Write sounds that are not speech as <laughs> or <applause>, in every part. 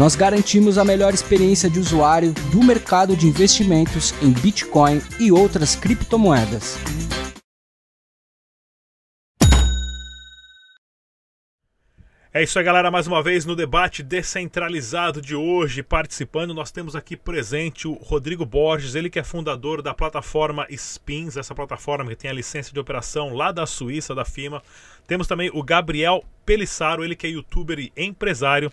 Nós garantimos a melhor experiência de usuário do mercado de investimentos em Bitcoin e outras criptomoedas. É isso aí, galera. Mais uma vez no debate descentralizado de hoje, participando, nós temos aqui presente o Rodrigo Borges, ele que é fundador da plataforma Spins, essa plataforma que tem a licença de operação lá da Suíça, da FIMA. Temos também o Gabriel Pelissaro, ele que é youtuber e empresário.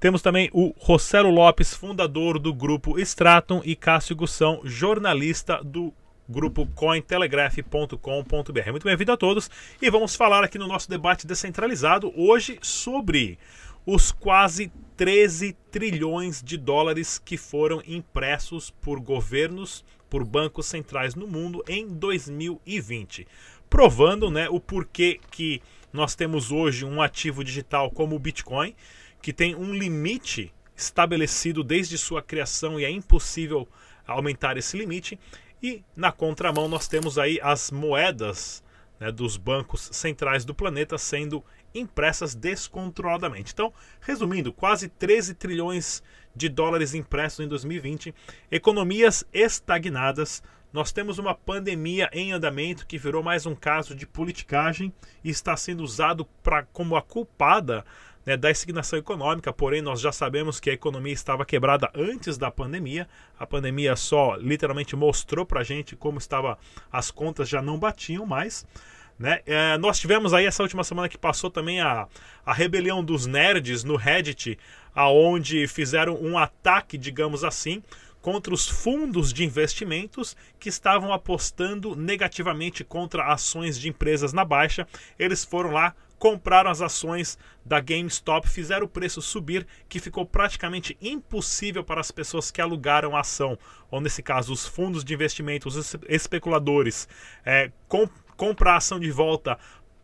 Temos também o Rossello Lopes, fundador do grupo Stratum, e Cássio Gussão, jornalista do grupo cointelegraph.com.br. Muito bem-vindo a todos e vamos falar aqui no nosso debate descentralizado hoje sobre os quase 13 trilhões de dólares que foram impressos por governos, por bancos centrais no mundo em 2020, provando, né, o porquê que nós temos hoje um ativo digital como o Bitcoin, que tem um limite estabelecido desde sua criação e é impossível aumentar esse limite e na contramão nós temos aí as moedas né, dos bancos centrais do planeta sendo impressas descontroladamente. Então, resumindo, quase 13 trilhões de dólares impressos em 2020, economias estagnadas. Nós temos uma pandemia em andamento que virou mais um caso de politicagem e está sendo usado pra, como a culpada né, da estagnação econômica, porém nós já sabemos que a economia estava quebrada antes da pandemia. A pandemia só literalmente mostrou para a gente como estava as contas já não batiam mais. Né? É, nós tivemos aí essa última semana que passou também a, a rebelião dos nerds no Reddit, aonde fizeram um ataque, digamos assim, contra os fundos de investimentos que estavam apostando negativamente contra ações de empresas na baixa. Eles foram lá, compraram as ações da GameStop, fizeram o preço subir, que ficou praticamente impossível para as pessoas que alugaram a ação, ou nesse caso os fundos de investimento, os especuladores, é, comp comprar a ação de volta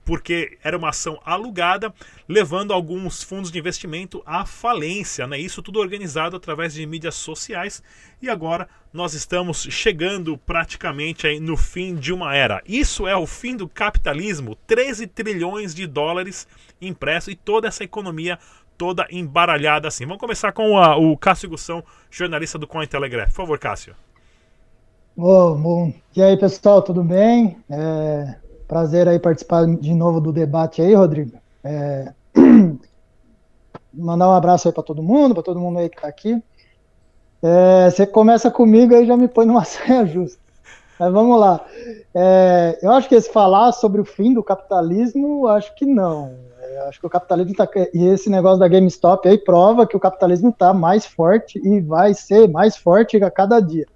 porque era uma ação alugada, levando alguns fundos de investimento à falência. Né? Isso tudo organizado através de mídias sociais. E agora nós estamos chegando praticamente aí no fim de uma era. Isso é o fim do capitalismo: 13 trilhões de dólares impresso e toda essa economia toda embaralhada assim. Vamos começar com a, o Cássio Gussão, jornalista do Cointelegraph. Por favor, Cássio. Oh, bom. E aí, pessoal, tudo bem? É, Prazer aí participar de novo do debate aí, Rodrigo. É... <clears throat> Mandar um abraço aí para todo mundo, para todo mundo aí que está aqui. É, você começa comigo aí já me põe numa <laughs> saia justa. Mas vamos lá. É, eu acho que esse falar sobre o fim do capitalismo, acho que não. É, acho que o capitalismo está. E esse negócio da GameStop aí prova que o capitalismo está mais forte e vai ser mais forte a cada dia.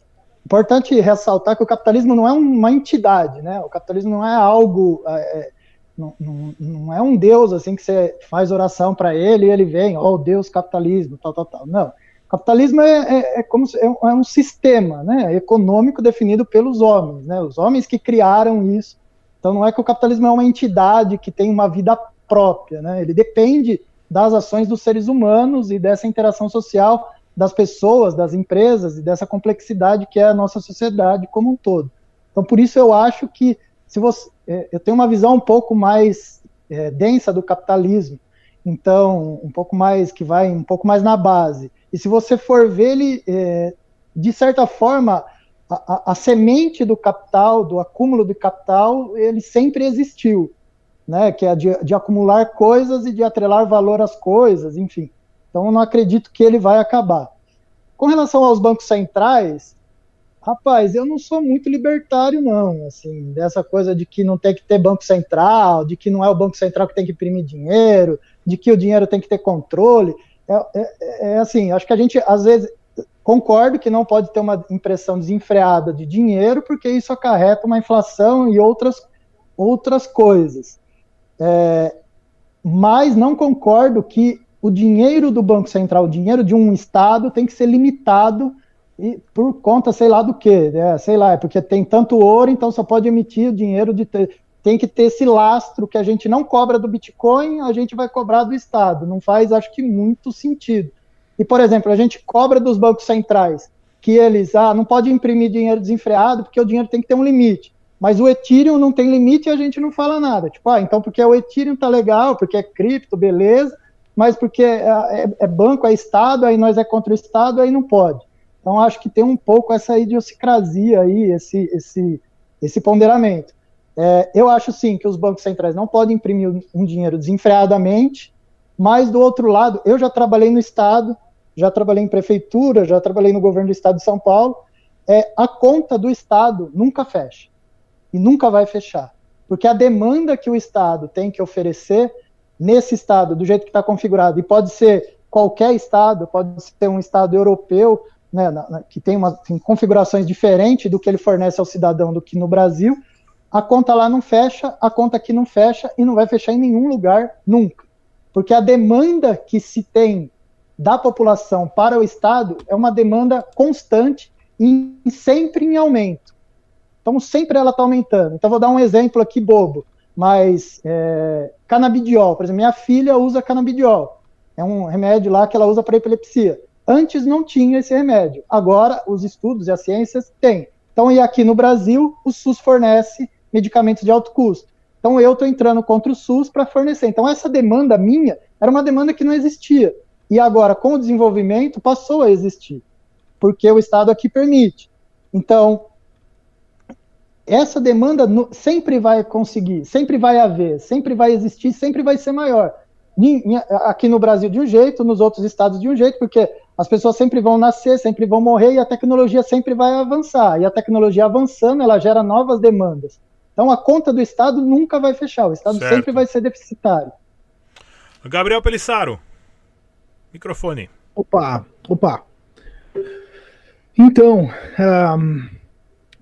Importante ressaltar que o capitalismo não é uma entidade, né? O capitalismo não é algo, é, é não, não, não, é um Deus assim que você faz oração para ele e ele vem, ó, oh, Deus capitalismo, tal, tal, tal. Não. O capitalismo é, é, é como é, é um sistema, né? Econômico definido pelos homens, né? Os homens que criaram isso. Então não é que o capitalismo é uma entidade que tem uma vida própria, né? Ele depende das ações dos seres humanos e dessa interação social das pessoas, das empresas e dessa complexidade que é a nossa sociedade como um todo. Então, por isso eu acho que se você, é, eu tenho uma visão um pouco mais é, densa do capitalismo, então um pouco mais que vai um pouco mais na base. E se você for ver ele, é, de certa forma, a, a, a, semente do capital, do acúmulo de capital, ele sempre existiu, né? Que é de, de acumular coisas e de atrelar valor às coisas, enfim. Então, eu não acredito que ele vai acabar. Com relação aos bancos centrais, rapaz, eu não sou muito libertário, não. Assim, dessa coisa de que não tem que ter banco central, de que não é o banco central que tem que imprimir dinheiro, de que o dinheiro tem que ter controle. É, é, é assim, acho que a gente, às vezes, concordo que não pode ter uma impressão desenfreada de dinheiro, porque isso acarreta uma inflação e outras, outras coisas. É, mas não concordo que o dinheiro do Banco Central, o dinheiro de um Estado, tem que ser limitado e por conta, sei lá do que, né? sei lá, é porque tem tanto ouro, então só pode emitir o dinheiro de ter, tem que ter esse lastro que a gente não cobra do Bitcoin, a gente vai cobrar do Estado. Não faz, acho que, muito sentido. E, por exemplo, a gente cobra dos bancos centrais que eles, ah, não pode imprimir dinheiro desenfreado porque o dinheiro tem que ter um limite. Mas o Ethereum não tem limite e a gente não fala nada. Tipo, ah, então porque o Ethereum tá legal, porque é cripto, beleza, mas porque é, é, é banco, é Estado, aí nós é contra o Estado, aí não pode. Então acho que tem um pouco essa idiosincrasia aí, esse, esse, esse ponderamento. É, eu acho sim que os bancos centrais não podem imprimir um dinheiro desenfreadamente, mas do outro lado, eu já trabalhei no Estado, já trabalhei em prefeitura, já trabalhei no governo do Estado de São Paulo. É, a conta do Estado nunca fecha e nunca vai fechar, porque a demanda que o Estado tem que oferecer nesse Estado, do jeito que está configurado, e pode ser qualquer Estado, pode ser um Estado europeu, né, na, na, que tem, uma, tem configurações diferentes do que ele fornece ao cidadão do que no Brasil, a conta lá não fecha, a conta aqui não fecha e não vai fechar em nenhum lugar nunca. Porque a demanda que se tem da população para o Estado é uma demanda constante e sempre em aumento. Então, sempre ela está aumentando. Então, vou dar um exemplo aqui bobo, mas é, canabidiol, por exemplo, minha filha usa canabidiol. É um remédio lá que ela usa para epilepsia. Antes não tinha esse remédio. Agora, os estudos e as ciências têm. Então, e aqui no Brasil, o SUS fornece medicamentos de alto custo. Então eu estou entrando contra o SUS para fornecer. Então essa demanda minha era uma demanda que não existia. E agora, com o desenvolvimento, passou a existir, porque o Estado aqui permite. Então, essa demanda sempre vai conseguir, sempre vai haver, sempre vai existir, sempre vai ser maior. Aqui no Brasil de um jeito, nos outros estados de um jeito, porque as pessoas sempre vão nascer, sempre vão morrer e a tecnologia sempre vai avançar. E a tecnologia avançando, ela gera novas demandas. Então a conta do Estado nunca vai fechar, o Estado certo. sempre vai ser deficitário. Gabriel Pelissaro, microfone. Opa, opa. Então, um,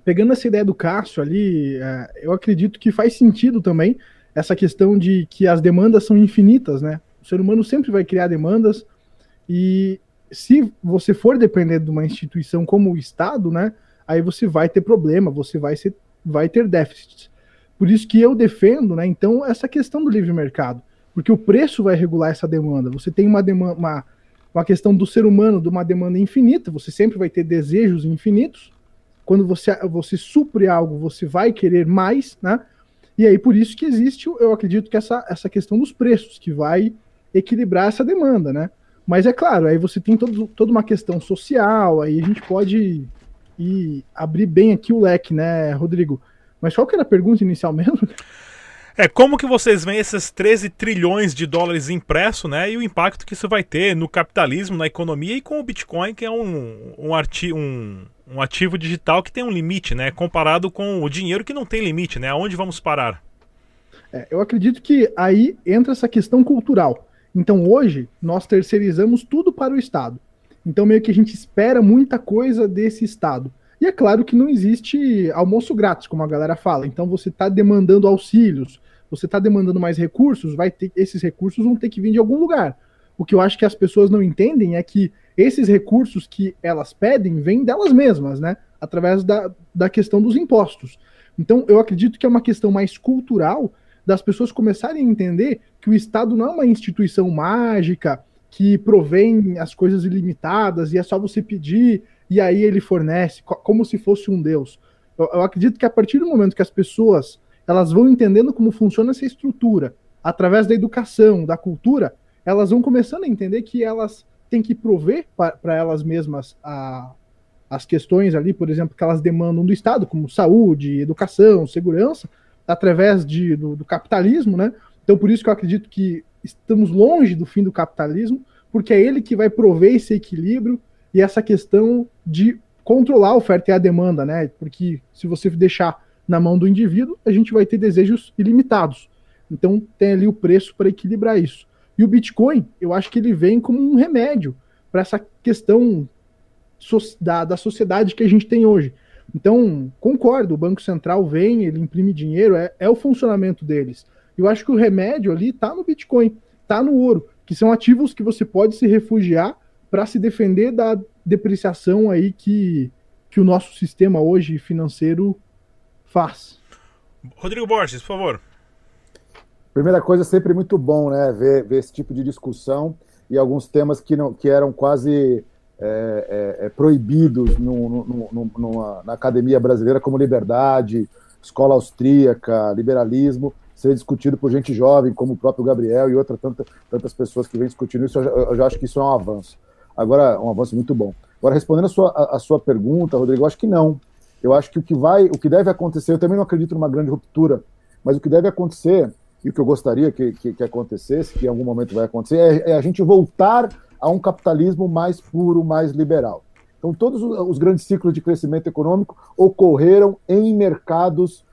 pegando essa ideia do Cássio ali, uh, eu acredito que faz sentido também essa questão de que as demandas são infinitas, né? O ser humano sempre vai criar demandas e se você for depender de uma instituição como o Estado, né? Aí você vai ter problema, você vai ser vai ter déficits. Por isso que eu defendo, né, então, essa questão do livre mercado, porque o preço vai regular essa demanda. Você tem uma demanda, uma, uma questão do ser humano, de uma demanda infinita, você sempre vai ter desejos infinitos. Quando você, você supre algo, você vai querer mais, né? E aí, por isso que existe, eu acredito que essa, essa questão dos preços, que vai equilibrar essa demanda, né? Mas é claro, aí você tem todo, toda uma questão social, aí a gente pode e abrir bem aqui o leque, né, Rodrigo? Mas qual que era a pergunta inicial mesmo? É, como que vocês veem esses 13 trilhões de dólares impresso, né? E o impacto que isso vai ter no capitalismo, na economia e com o Bitcoin, que é um, um, arti um, um ativo digital que tem um limite, né? Comparado com o dinheiro que não tem limite, né? Aonde vamos parar? É, eu acredito que aí entra essa questão cultural. Então hoje nós terceirizamos tudo para o Estado. Então, meio que a gente espera muita coisa desse Estado. E é claro que não existe almoço grátis, como a galera fala. Então, você está demandando auxílios, você está demandando mais recursos, vai ter esses recursos vão ter que vir de algum lugar. O que eu acho que as pessoas não entendem é que esses recursos que elas pedem vêm delas mesmas, né? Através da, da questão dos impostos. Então, eu acredito que é uma questão mais cultural das pessoas começarem a entender que o Estado não é uma instituição mágica, que provém as coisas ilimitadas e é só você pedir e aí ele fornece, como se fosse um Deus. Eu, eu, acredito que a partir do momento que as pessoas elas vão entendendo como funciona essa estrutura, através da educação, da cultura, elas vão começando a entender que elas têm que prover para elas mesmas a, as questões ali, por exemplo, que elas demandam do Estado, como saúde, educação, segurança, através de, do, do capitalismo, né? Então, por isso que eu acredito que estamos longe do fim do capitalismo, porque é ele que vai prover esse equilíbrio e essa questão de controlar a oferta e a demanda, né? Porque se você deixar na mão do indivíduo, a gente vai ter desejos ilimitados. Então tem ali o preço para equilibrar isso. E o Bitcoin, eu acho que ele vem como um remédio para essa questão da, da sociedade que a gente tem hoje. Então, concordo, o Banco Central vem, ele imprime dinheiro, é, é o funcionamento deles. Eu acho que o remédio ali está no Bitcoin, está no ouro, que são ativos que você pode se refugiar para se defender da, depreciação aí que, que o nosso sistema hoje financeiro faz. Rodrigo Borges, por favor. Primeira coisa, sempre muito bom, né, ver, ver esse tipo de discussão e alguns temas que, não, que eram quase é, é, é proibidos no, no, no, numa, na academia brasileira, como liberdade, escola austríaca, liberalismo, ser discutido por gente jovem, como o próprio Gabriel e outras tanta, tantas pessoas que vêm discutindo isso, eu já, eu já, acho que isso é um avanço. Agora, um avanço muito bom. Agora, respondendo a sua, a, a sua pergunta, Rodrigo, eu acho que não. Eu acho que o que vai, o que deve acontecer, eu também não acredito numa grande ruptura, mas o que deve acontecer, e o que eu gostaria que, que, que acontecesse, que em algum momento vai acontecer, é, é, a gente voltar a um capitalismo mais puro, mais liberal. Então, todos os grandes ciclos de crescimento econômico ocorreram em mercados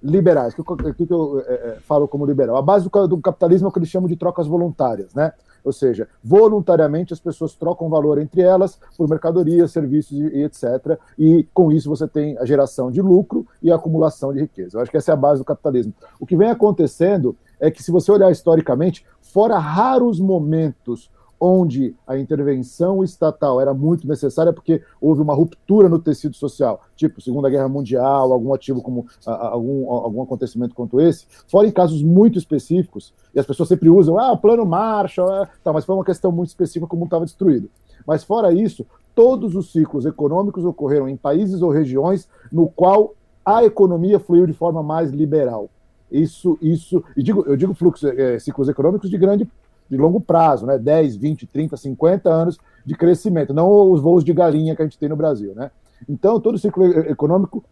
liberais. O que, que, eu é, é, falo como liberal? A base do, do capitalismo é o que eles chamam de trocas voluntárias, né? Ou seja, voluntariamente as pessoas trocam valor entre elas por mercadorias, serviços e, etc. E com isso você tem a geração de lucro e a acumulação de riqueza. Eu acho que essa é a base do capitalismo. O que vem acontecendo é que, se você olhar historicamente, fora raros momentos onde a intervenção estatal era muito necessária porque houve uma ruptura no tecido social, tipo Segunda Guerra Mundial, algum ativo como algum, algum acontecimento quanto esse, fora em casos muito específicos, e as pessoas sempre usam, ah, o plano Marshall, é, tá, mas foi uma questão muito específica como estava destruído. Mas fora isso, todos os ciclos econômicos ocorreram em países ou regiões no qual a economia fluiu de forma mais liberal. Isso, isso, e digo, eu digo fluxos, é, ciclos econômicos de grande de longo prazo, né? 10, 20, 30, 50 anos de crescimento, não os voos de galinha que a gente tem no Brasil, né? Então, todo o ciclo econômico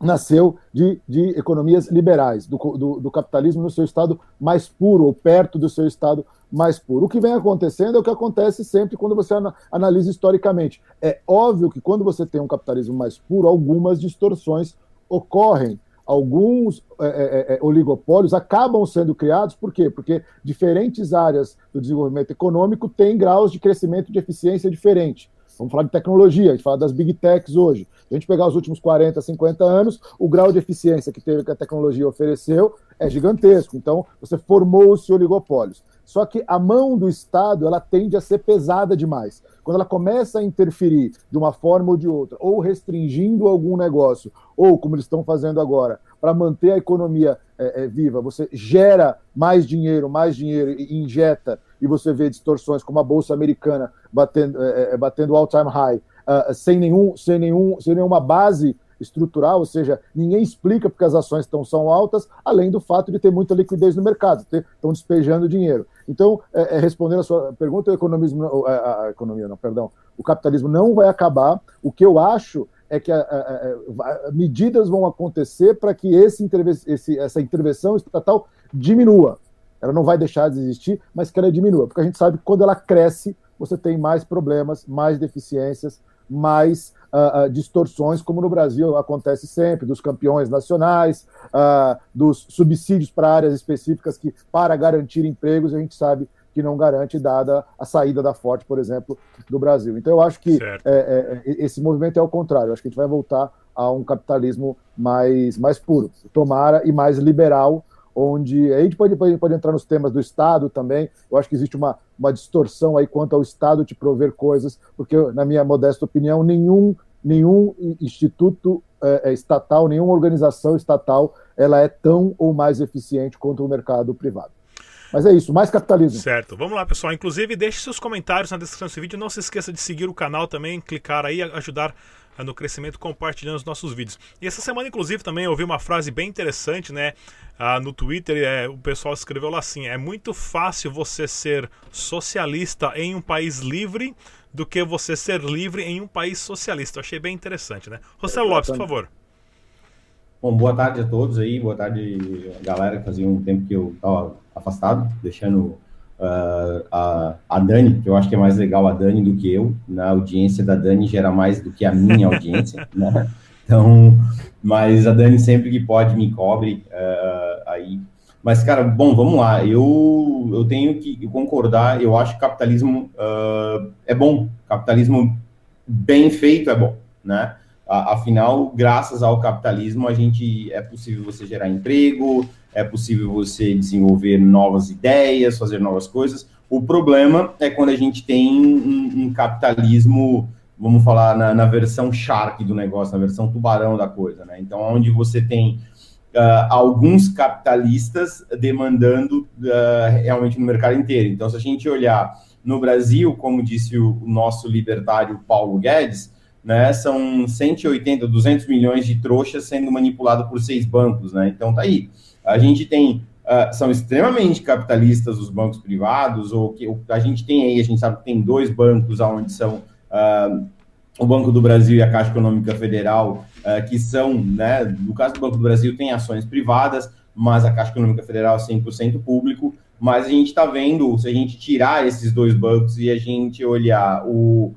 nasceu de, de economias liberais, do, do, do, capitalismo no seu estado mais puro, ou perto do seu estado mais puro. O que vem acontecendo é o que acontece sempre quando você analisa historicamente. É óbvio que quando você tem um capitalismo mais puro, algumas distorções ocorrem alguns é, é, é, oligopólios acabam sendo criados, por quê? Porque diferentes áreas do desenvolvimento econômico têm graus de crescimento de eficiência diferente. Vamos falar de tecnologia, a gente fala das big techs hoje. Se a gente pegar os últimos 40, 50 anos, o grau de eficiência que teve que a tecnologia ofereceu é gigantesco. Então, você formou-se oligopólios. Só que a mão do Estado ela tende a ser pesada demais. Quando ela começa a interferir de uma forma ou de outra, ou restringindo algum negócio, ou como eles estão fazendo agora, para manter a economia é, é, viva, você gera mais dinheiro, mais dinheiro e injeta, e você vê distorções como a Bolsa Americana batendo, é, é batendo all-time high, uh, sem, nenhum, sem, nenhum, sem nenhuma base estrutural, ou seja, ninguém explica porque as ações estão são altas, além do fato de ter muita liquidez no mercado, estão despejando dinheiro. Então, é, é, respondendo a sua pergunta, o economismo, a, a, economia não, perdão, o capitalismo não vai acabar. O que eu acho é que a, a, medidas vão acontecer para que esse, esse, essa intervenção estatal diminua. Ela não vai deixar de existir, mas que ela diminua, porque a gente sabe que quando ela cresce, você tem mais problemas, mais deficiências, mais uh, uh, distorções, como no Brasil acontece sempre, dos campeões nacionais, uh, dos subsídios para áreas específicas que, para garantir empregos, a gente sabe que não garante, dada a saída da Forte, por exemplo, do Brasil. Então, eu acho que é, é, esse movimento é o contrário. Eu acho que a gente vai voltar a um capitalismo mais, mais puro, tomara, e mais liberal, onde a gente pode, pode, pode entrar nos temas do Estado também. Eu acho que existe uma, uma distorção aí quanto ao Estado te prover coisas, porque, na minha modesta opinião, nenhum, nenhum instituto é, estatal, nenhuma organização estatal, ela é tão ou mais eficiente quanto o mercado privado. Mas é isso, mais capitalismo. Certo. Vamos lá, pessoal. Inclusive, deixe seus comentários na descrição desse vídeo. Não se esqueça de seguir o canal também, clicar aí, ajudar no crescimento compartilhando os nossos vídeos. E essa semana, inclusive, também eu ouvi uma frase bem interessante, né? Ah, no Twitter, é, o pessoal escreveu lá assim: é muito fácil você ser socialista em um país livre do que você ser livre em um país socialista. Eu achei bem interessante, né? Rossello Lopes, por favor. Bom, boa tarde a todos aí, boa tarde, galera, que fazia um tempo que eu estava afastado, deixando uh, a, a Dani, que eu acho que é mais legal a Dani do que eu, na audiência da Dani gera mais do que a minha audiência, <laughs> né? Então, mas a Dani sempre que pode me cobre uh, aí. Mas, cara, bom, vamos lá. Eu, eu tenho que concordar. Eu acho que capitalismo uh, é bom. Capitalismo bem feito é bom, né? Afinal, graças ao capitalismo, a gente é possível você gerar emprego, é possível você desenvolver novas ideias, fazer novas coisas. O problema é quando a gente tem um, um capitalismo vamos falar na, na, versão shark do negócio, na versão tubarão da coisa, né? Então, onde você tem uh, alguns capitalistas demandando uh, realmente no mercado inteiro. Então, se a gente olhar no Brasil, como disse o, nosso libertário Paulo Guedes, né, são 180, 200 milhões de trouxas sendo manipulado por seis bancos, né? Então, tá aí. A gente tem Uh, são extremamente capitalistas os bancos privados, ou que a gente tem aí, a gente sabe que tem dois bancos onde são uh, o Banco do Brasil e a Caixa Econômica Federal, uh, que são, né, no caso do Banco do Brasil, tem ações privadas, mas a Caixa Econômica Federal é 100% público, mas a gente está vendo, se a gente tirar esses dois bancos e a gente olhar o,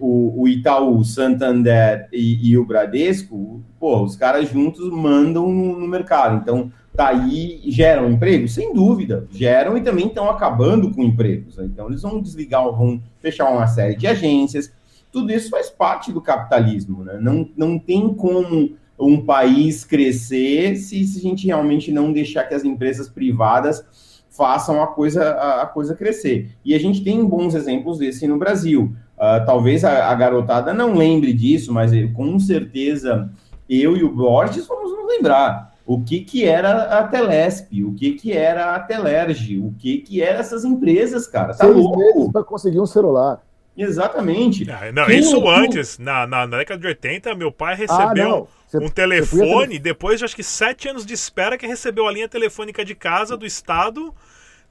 o, o Itaú, Santander e, e, o Bradesco, pô, os caras juntos mandam no, no mercado, então daí tá geram empregos? Sem dúvida, geram e também estão acabando com empregos. Né? Então, eles vão desligar, vão fechar uma série de agências. Tudo isso faz parte do capitalismo. Né? Não, não tem como um país crescer se, se a gente realmente não deixar que as empresas privadas façam a coisa, a coisa crescer. E a gente tem bons exemplos desse no Brasil. Uh, talvez a, a, garotada não lembre disso, mas com certeza eu e o Borges vamos nos lembrar o que, que era a Telesp, o que, que era a Telerge, o que, que eram essas empresas, cara. Tá Seis louco? para conseguir um celular. Exatamente. Ah, não, isso antes, na, na, na, década de 80, meu pai ah, recebeu ah, um telefone, depois de acho que sete anos de espera, que recebeu a linha telefônica de casa do Estado.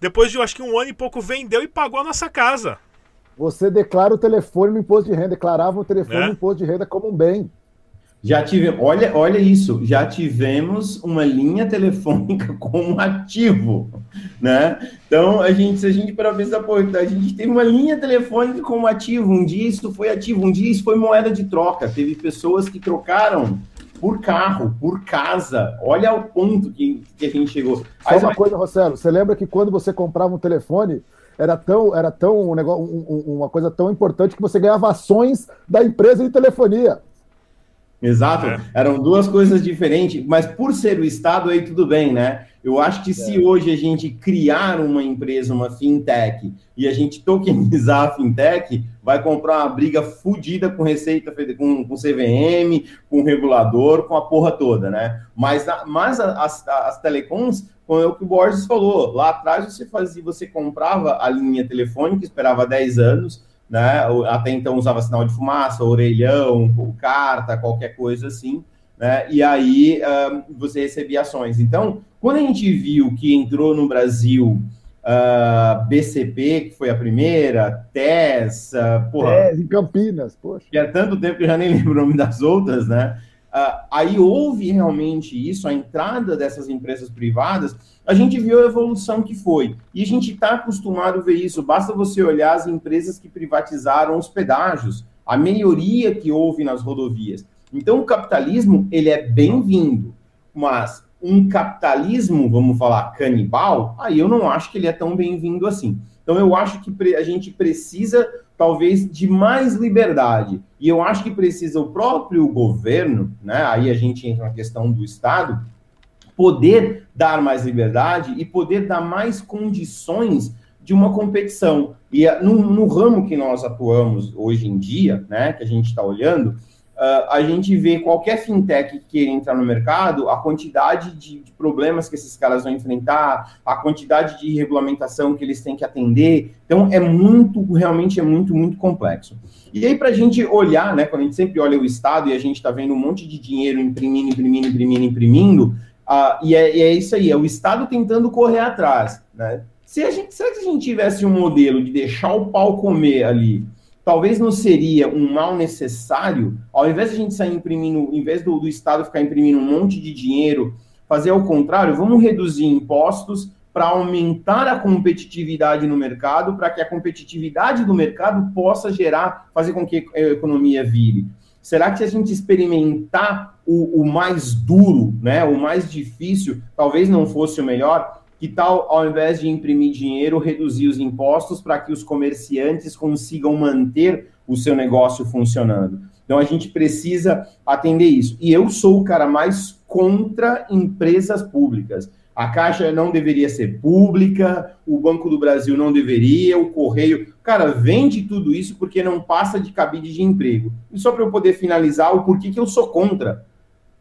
Depois de acho que um ano e pouco vendeu e pagou a nossa casa. Você declara o telefone no imposto de renda, declarava o telefone é? no imposto de renda como um bem. Já tivemos, olha, olha isso, já tivemos uma linha telefônica <laughs> como ativo, né? Então, a gente, se a gente para pensar, pô, a gente teve uma linha telefônica como ativo, um dia isso foi ativo, um dia isso foi moeda de troca, teve pessoas que trocaram por carro, por casa, olha o ponto que, que a gente chegou. Só uma coisa, Rossello, você lembra que quando você comprava um telefone, era tão, era tão um negócio, um, uma coisa tão importante que você ganhava ações da empresa de telefonia. Exato, é. eram duas coisas diferentes, mas por ser o Estado aí tudo bem, né? Eu acho que se é. hoje a gente criar uma empresa, uma fintech, e a gente tokenizar a fintech, vai comprar uma briga fodida com Receita, com, com CVM, com regulador, com a porra toda, né? Mas, mas as, as telecoms, como é o que o Borges falou, lá atrás você fazia, você comprava a linha telefônica, esperava 10 anos, né? Até então usava sinal de fumaça, orelhão, carta, qualquer coisa assim, né? E aí uh, você recebia ações. Então, quando a gente viu que entrou no Brasil uh, ah, BCP, que foi a primeira, TES, uh, porra, TES em Campinas, poxa. Que há tanto tempo que eu já nem <laughs> lembro o nome das outras, né? Uh, aí houve realmente isso, a entrada dessas empresas privadas, a gente viu a evolução que foi. E a gente está acostumado a ver isso. Basta você olhar as empresas que privatizaram os pedágios, a melhoria que houve nas rodovias. Então, o capitalismo, ele é bem-vindo, mas um capitalismo, vamos falar, canibal, aí eu não acho que ele é tão bem-vindo assim. Então, eu acho que a gente precisa talvez de mais liberdade. E eu acho que precisa o próprio governo, né? Aí a gente entra na questão do Estado, poder dar mais liberdade e poder dar mais condições de uma competição. E no, no ramo que nós atuamos hoje em dia, né, que a gente está olhando, Uh, a gente vê qualquer fintech que queira entrar no mercado, a quantidade de, de, problemas que esses caras vão enfrentar, a quantidade de regulamentação que eles têm que atender. Então, é muito, realmente é muito, muito complexo. E aí, para a gente olhar, né, quando a gente sempre olha o Estado e a gente está vendo um monte de dinheiro imprimindo, imprimindo, imprimindo, imprimindo, uh, e, é, e, é, isso aí, é o Estado tentando correr atrás. Né? Se a gente, será que a gente tivesse um modelo de deixar o pau comer ali, talvez não seria um mal necessário, ao invés de a gente sair imprimindo, em vez do, do Estado ficar imprimindo um monte de dinheiro, fazer ao contrário, vamos reduzir impostos para aumentar a competitividade no mercado, para que a competitividade do mercado possa gerar, fazer com que a economia vire. Será que se a gente experimentar o, o mais duro, né, o mais difícil, talvez não fosse o melhor? Que tal, ao invés de imprimir dinheiro, reduzir os impostos para que os comerciantes consigam manter o seu negócio funcionando? Então a gente precisa atender isso. E eu sou o cara mais contra empresas públicas. A Caixa não deveria ser pública, o Banco do Brasil não deveria, o Correio. Cara, vende tudo isso porque não passa de cabide de emprego. E só para eu poder finalizar o porquê que eu sou contra.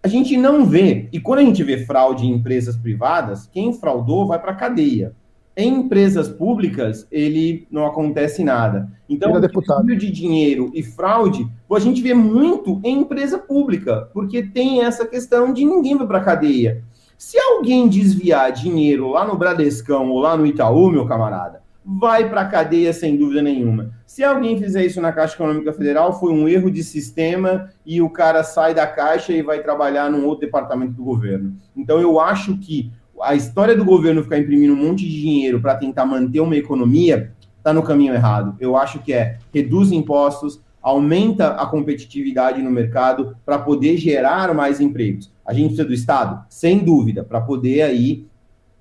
A gente não vê, e quando a gente vê fraude em empresas privadas, quem fraudou vai para a cadeia. Em empresas públicas, ele não acontece nada. Então, desvio de dinheiro e fraude, a gente vê muito em empresa pública, porque tem essa questão de ninguém vai para a cadeia. Se alguém desviar dinheiro lá no Bradescão ou lá no Itaú, meu camarada, vai para a cadeia sem dúvida nenhuma. Se alguém fizer isso na Caixa Econômica Federal, foi um erro de sistema e o cara sai da Caixa e vai trabalhar num outro departamento do governo. Então, eu acho que a história do governo ficar imprimindo um monte de dinheiro para tentar manter uma economia está no caminho errado. Eu acho que é reduz impostos, aumenta a competitividade no mercado para poder gerar mais empregos. A gente precisa do Estado, sem dúvida, para poder aí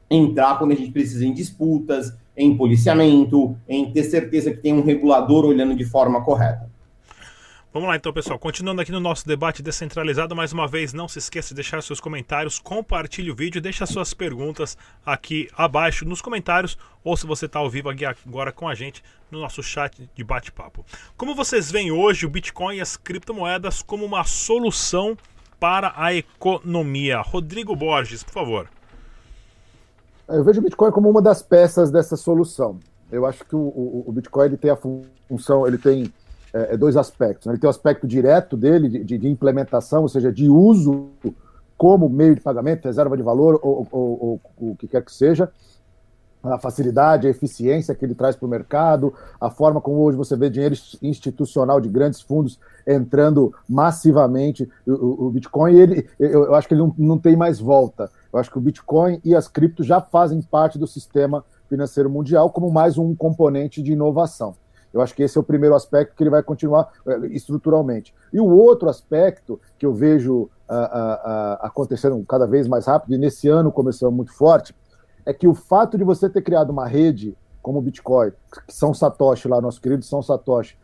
entrar quando a gente precisa em disputas, em policiamento, em ter certeza que tem um regulador olhando de forma correta. Vamos lá então, pessoal. Continuando aqui no nosso debate descentralizado, mais uma vez, não se esqueça de deixar seus comentários, compartilhe o vídeo, deixa suas perguntas aqui abaixo nos comentários ou se você está ao vivo agora com a gente no nosso chat de bate-papo. Como vocês veem hoje o Bitcoin e as criptomoedas como uma solução para a economia? Rodrigo Borges, por favor. Eu vejo o Bitcoin como uma das peças dessa solução. Eu acho que o, o, o Bitcoin ele tem a função, ele tem é, é, dois aspectos. Né? Ele tem o aspecto direto dele, de, de, implementação, ou seja, de uso como meio de pagamento, reserva de valor ou, ou, ou o que quer que seja, a facilidade, a eficiência que ele traz para o mercado, a forma como hoje você vê dinheiro institucional de grandes fundos entrando massivamente o, o Bitcoin, ele, eu, eu, acho que ele não, não tem mais volta. Eu acho que o Bitcoin e as criptos já fazem parte do sistema financeiro mundial como mais um componente de inovação. Eu acho que esse é o primeiro aspecto que ele vai continuar uh, estruturalmente. E o outro aspecto que eu vejo uh, uh, acontecendo cada vez mais rápido, e nesse ano começou muito forte, é que o fato de você ter criado uma rede como o Bitcoin, que São Satoshi lá, nosso querido São Satoshi,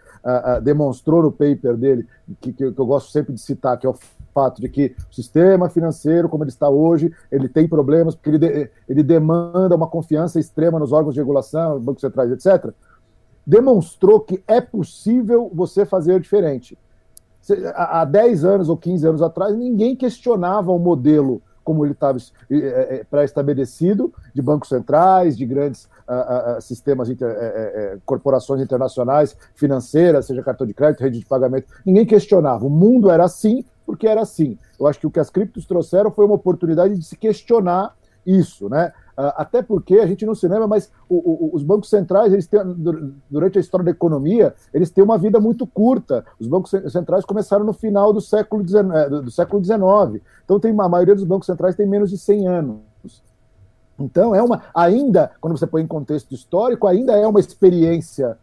demonstrou no paper dele, que, que, eu gosto sempre de citar, que é o fato de que o sistema financeiro, como ele está hoje, ele tem problemas, porque ele, de, ele demanda uma confiança extrema nos órgãos de regulação, bancos centrais, etc demonstrou que é possível você fazer diferente. Há 10 anos ou 15 anos atrás, ninguém questionava o modelo como ele estava é, é, pré-estabelecido, de bancos centrais, de grandes uh, uh, sistemas, inter, uh, corporações internacionais, financeiras, seja cartão de crédito, rede de pagamento. Ninguém questionava. O mundo era assim porque era assim. Eu acho que o que as criptos trouxeram foi uma oportunidade de se questionar isso, né? Ah, até porque a gente não se lembra, mas os bancos centrais, eles têm, durante a história da economia, eles têm uma vida muito curta. Os bancos centrais começaram no final do século XIX. Eh, do século XIX. Então, tem, a maioria dos bancos centrais tem menos de 100 anos. Então, é uma, ainda, quando você põe em contexto histórico, ainda é uma experiência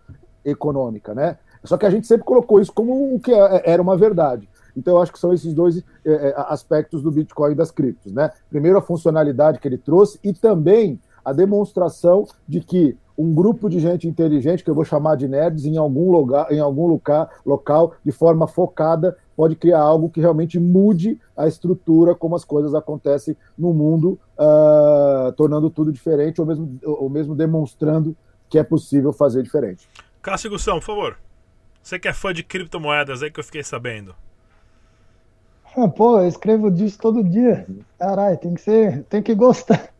econômica, né? Só que a gente sempre colocou isso como o que é, era uma verdade. Então, eu acho que são esses dois é, aspectos do Bitcoin e das criptos. Né? Primeiro, a funcionalidade que ele trouxe e também a demonstração de que um grupo de gente inteligente, que eu vou chamar de nerds, em algum lugar, em algum lugar, local, de forma focada, pode criar algo que realmente mude a estrutura como as coisas acontecem no mundo, uh, tornando tudo diferente, ou mesmo, ou mesmo demonstrando que é possível fazer diferente. Cássio Gussão, por favor. Você que é fã de criptomoedas aí que eu fiquei sabendo. Pô, eu escrevo disso todo dia. Caralho, tem que ser, tem que gostar. <laughs>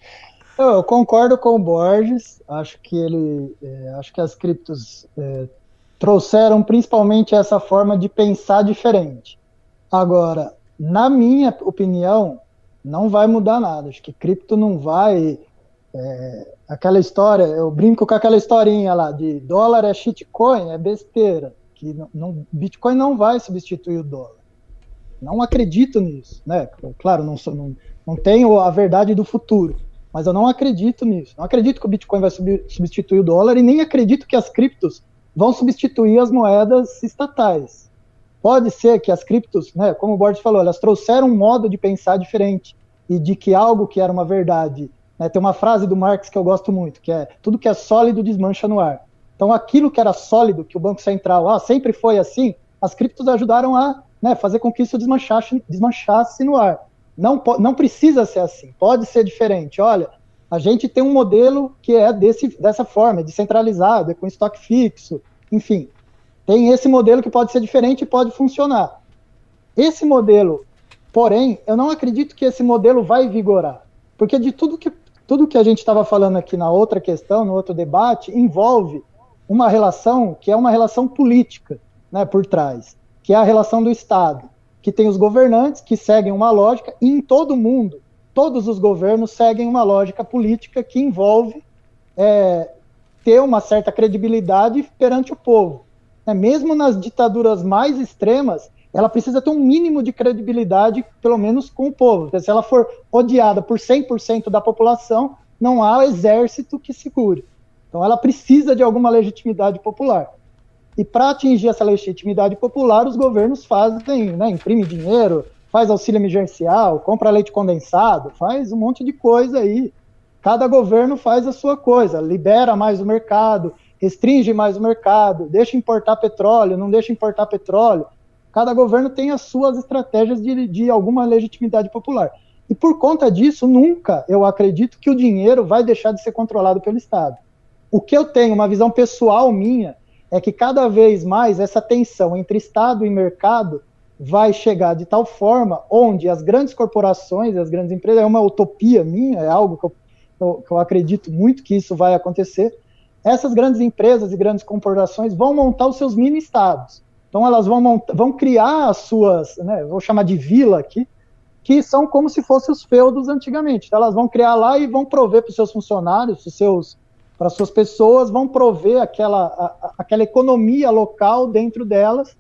Eu, eu concordo com o Borges. Acho que ele, é, acho que as criptos é, trouxeram principalmente essa forma de pensar diferente. Agora, na minha opinião, não vai mudar nada. Acho que cripto não vai. É, aquela história, eu brinco com aquela historinha lá de dólar é shitcoin, é besteira. Que não, não, Bitcoin não vai substituir o dólar. Não acredito nisso, né? Claro, não, não, não tenho a verdade do futuro, mas eu não acredito nisso. Não acredito que o Bitcoin vai substituir o dólar e nem acredito que as criptos vão substituir as moedas estatais. Pode ser que as criptos, né, como o Borges falou, elas trouxeram um modo de pensar diferente e de que algo que era uma verdade. Né, tem uma frase do Marx que eu gosto muito, que é tudo que é sólido desmancha no ar. Então, aquilo que era sólido, que o Banco Central ah, sempre foi assim, as criptos ajudaram a né, fazer com que isso desmanchasse, desmanchasse no ar. Não, não precisa ser assim, pode ser diferente. Olha, A gente tem um modelo que é desse, dessa forma, é descentralizado, é com estoque fixo, enfim. Tem esse modelo que pode ser diferente e pode funcionar. Esse modelo, porém, eu não acredito que esse modelo vai vigorar. Porque de tudo que, tudo que a gente estava falando aqui na outra questão, no outro debate, envolve uma relação que é uma relação política né, por trás, que é a relação do Estado, que tem os governantes que seguem uma lógica, e em todo o mundo, todos os governos seguem uma lógica política que envolve é, ter uma certa credibilidade perante o povo. É, mesmo nas ditaduras mais extremas, ela precisa ter um mínimo de credibilidade, pelo menos com o povo. Se ela for odiada por 100% da população, não há exército que segure. Então ela precisa de alguma legitimidade popular. E para atingir essa legitimidade popular, os governos fazem, né, imprime dinheiro, faz auxílio emergencial, compra leite condensado, faz um monte de coisa aí. Cada governo faz a sua coisa, libera mais o mercado, restringe mais o mercado, deixa importar petróleo, não deixa importar petróleo. Cada governo tem as suas estratégias de, de alguma legitimidade popular. E por conta disso, nunca eu acredito que o dinheiro vai deixar de ser controlado pelo Estado. O que eu tenho, uma visão pessoal minha, é que cada vez mais essa tensão entre Estado e mercado vai chegar de tal forma onde as grandes corporações, as grandes empresas, é uma utopia minha, é algo que eu, que eu acredito muito que isso vai acontecer, essas grandes empresas e grandes corporações vão montar os seus mini-estados. Então elas vão, vão criar as suas, né, vou chamar de vila aqui, que são como se fossem os feudos antigamente. Então elas vão criar lá e vão prover para os seus funcionários, para seus para suas pessoas, vão prover aquela, a, aquela economia local dentro delas,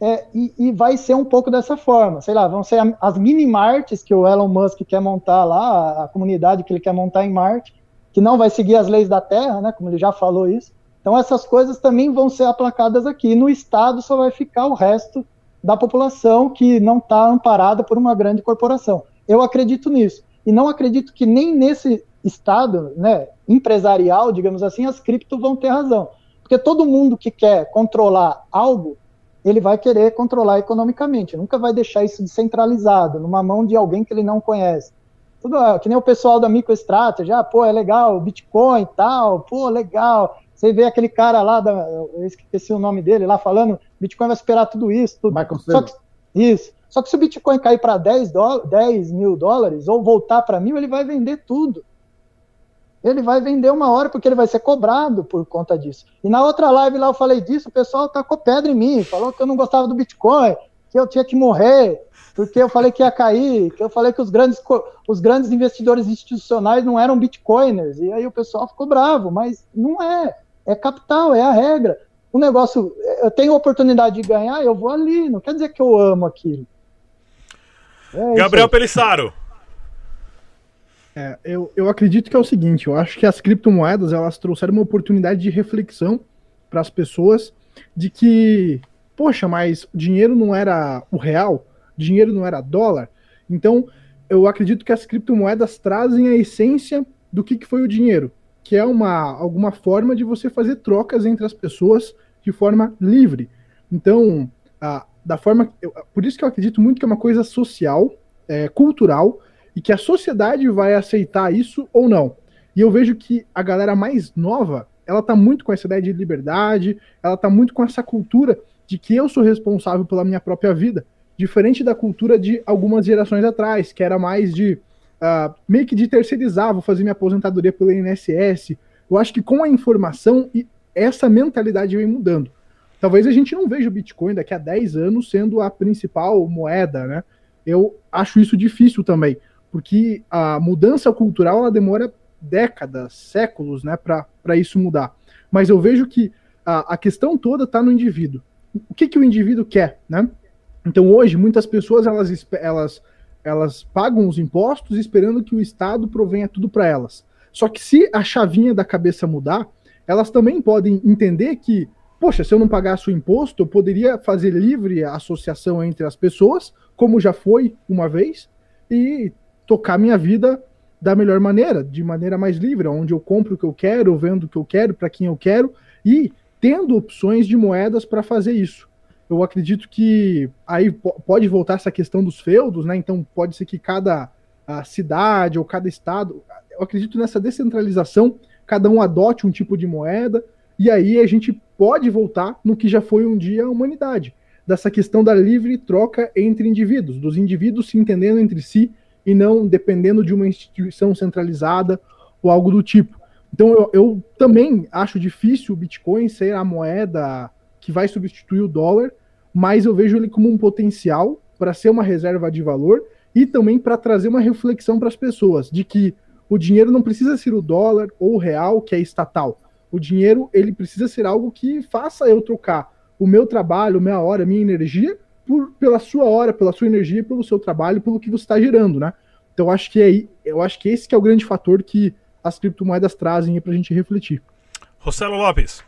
é, e, e, vai ser um pouco dessa forma. Sei lá, vão ser as mini-martes que o Elon Musk quer montar lá, a, a comunidade que ele quer montar em Marte, que não vai seguir as leis da Terra, né, como ele já falou isso. Então essas coisas também vão ser aplacadas aqui. No Estado só vai ficar o resto da população que não está amparada por uma grande corporação. Eu acredito nisso. E não acredito que nem nesse Estado né, empresarial, digamos assim, as cripto vão ter razão. Porque todo mundo que quer controlar algo, ele vai querer controlar economicamente. Nunca vai deixar isso descentralizado, numa mão de alguém que ele não conhece. Tudo, ah, que nem o pessoal da MicroStrategy, ah, pô, é legal, Bitcoin e tal, pô, legal. Você vê aquele cara lá, da, eu esqueci o nome dele, lá falando, Bitcoin vai superar tudo isso. Tudo. Michael Só que, isso. Só que se o Bitcoin cair para 10, 10 mil dólares, ou voltar para mil, ele vai vender tudo. Ele vai vender uma hora porque ele vai ser cobrado por conta disso. E na outra live lá eu falei disso, o pessoal tacou pedra em mim, falou que eu não gostava do Bitcoin, que eu tinha que morrer, porque eu falei que ia cair, que eu falei que os grandes, os grandes investidores institucionais não eram bitcoiners, e aí o pessoal ficou bravo, mas não é, é capital, é a regra. O negócio, eu tenho oportunidade de ganhar, eu vou ali, não quer dizer que eu amo aquilo. É Gabriel Pelissaro. É, eu, eu acredito que é o seguinte, eu acho que as criptomoedas, elas trouxeram uma oportunidade de reflexão para as pessoas de que, poxa, mas dinheiro não era o real, dinheiro não era dólar. Então, eu acredito que as criptomoedas trazem a essência do que, que foi o dinheiro, que é uma alguma forma de você fazer trocas entre as pessoas de forma livre. Então, a, da forma, eu, por isso que eu acredito muito que é uma coisa social, é, cultural e que a sociedade vai aceitar isso ou não. E eu vejo que a galera mais nova, ela tá muito com essa ideia de liberdade, ela tá muito com essa cultura de que eu sou responsável pela minha própria vida diferente da cultura de algumas gerações atrás, que era mais de uh, meio que de terceirizar, vou fazer minha aposentadoria pelo INSS. Eu acho que com a informação e essa mentalidade vem mudando. Talvez a gente não veja o Bitcoin daqui a 10 anos sendo a principal moeda, né? Eu acho isso difícil também, porque a mudança cultural ela demora décadas, séculos, né, para isso mudar. Mas eu vejo que a, a questão toda está no indivíduo. O que, que o indivíduo quer, né? Então hoje muitas pessoas elas, elas, elas pagam os impostos esperando que o Estado provenha tudo para elas. Só que se a chavinha da cabeça mudar, elas também podem entender que, poxa, se eu não pagasse o imposto, eu poderia fazer livre a associação entre as pessoas, como já foi uma vez, e tocar minha vida da melhor maneira, de maneira mais livre, onde eu compro o que eu quero, vendo o que eu quero, para quem eu quero, e tendo opções de moedas para fazer isso eu acredito que aí pode voltar essa questão dos feudos, né? Então pode ser que cada cidade ou cada estado. eu acredito nessa descentralização, cada um adote um tipo de moeda, e aí a gente pode voltar no que já foi um dia a humanidade, dessa questão da livre troca entre indivíduos, dos indivíduos se entendendo entre si e não dependendo de uma instituição centralizada ou algo do tipo. Então eu, eu também acho difícil o Bitcoin ser a moeda que vai substituir o dólar, mas eu vejo ele como um potencial para ser uma reserva de valor e também para trazer uma reflexão para as pessoas de que o dinheiro não precisa ser o dólar ou o real que é estatal. O dinheiro ele precisa ser algo que faça eu trocar o meu trabalho, minha hora, minha energia por, pela sua hora, pela sua energia, pelo seu trabalho, pelo que você está gerando, né? Então acho que é, eu acho que esse que é o grande fator que as criptomoedas trazem para a gente refletir. Rossello Lopes.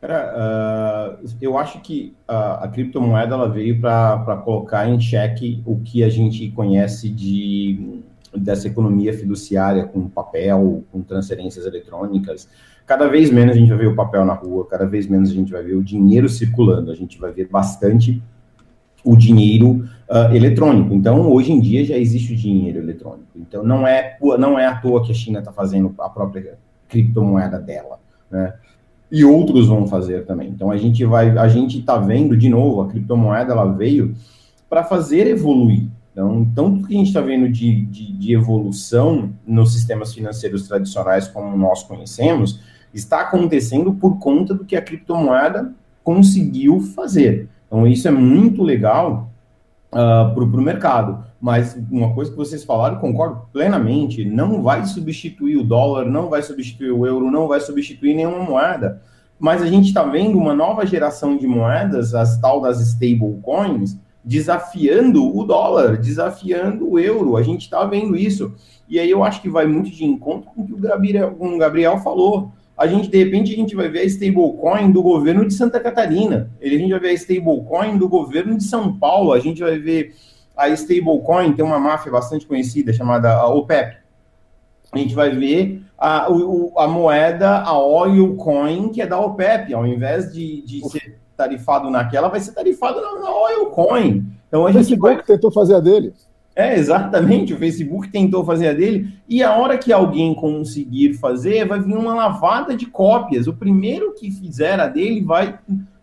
Cara, uh, eu acho que a, a criptomoeda ela veio para colocar em xeque o que a gente conhece de dessa economia fiduciária com papel, com transferências eletrônicas. Cada vez menos a gente vai ver o papel na rua, cada vez menos a gente vai ver o dinheiro circulando, a gente vai ver bastante o dinheiro uh, eletrônico. Então, hoje em dia já existe o dinheiro eletrônico. Então, não é, não é à toa que a China está fazendo a própria criptomoeda dela, né? E outros vão fazer também. Então, a gente vai, a gente está vendo de novo a criptomoeda ela veio para fazer evoluir. Então, tanto que a gente está vendo de, de, de, evolução nos sistemas financeiros tradicionais como nós conhecemos, está acontecendo por conta do que a criptomoeda conseguiu fazer. Então, isso é muito legal uh, ah, para o mercado. Mas uma coisa que vocês falaram, concordo plenamente, não vai substituir o dólar, não vai substituir o euro, não vai substituir nenhuma moeda. Mas a gente está vendo uma nova geração de moedas, as tal das stablecoins, desafiando o dólar, desafiando o euro. A gente está vendo isso. E aí eu acho que vai muito de encontro com o que o Gabriel, o Gabriel falou. A gente, de repente, a gente vai ver a stablecoin do governo de Santa Catarina. A gente vai ver a stablecoin do governo de São Paulo. A gente vai ver a stablecoin, tem uma máfia bastante conhecida chamada OPEP. A gente vai ver a, a moeda, a oil coin, que é da OPEP. Ao invés de, de ser tarifado naquela, vai ser tarifado na, na Oilcoin. Então a o gente Facebook vai... tentou fazer a dele. É, exatamente. O Facebook tentou fazer a dele. E a hora que alguém conseguir fazer, vai vir uma lavada de cópias. O primeiro que fizer a dele vai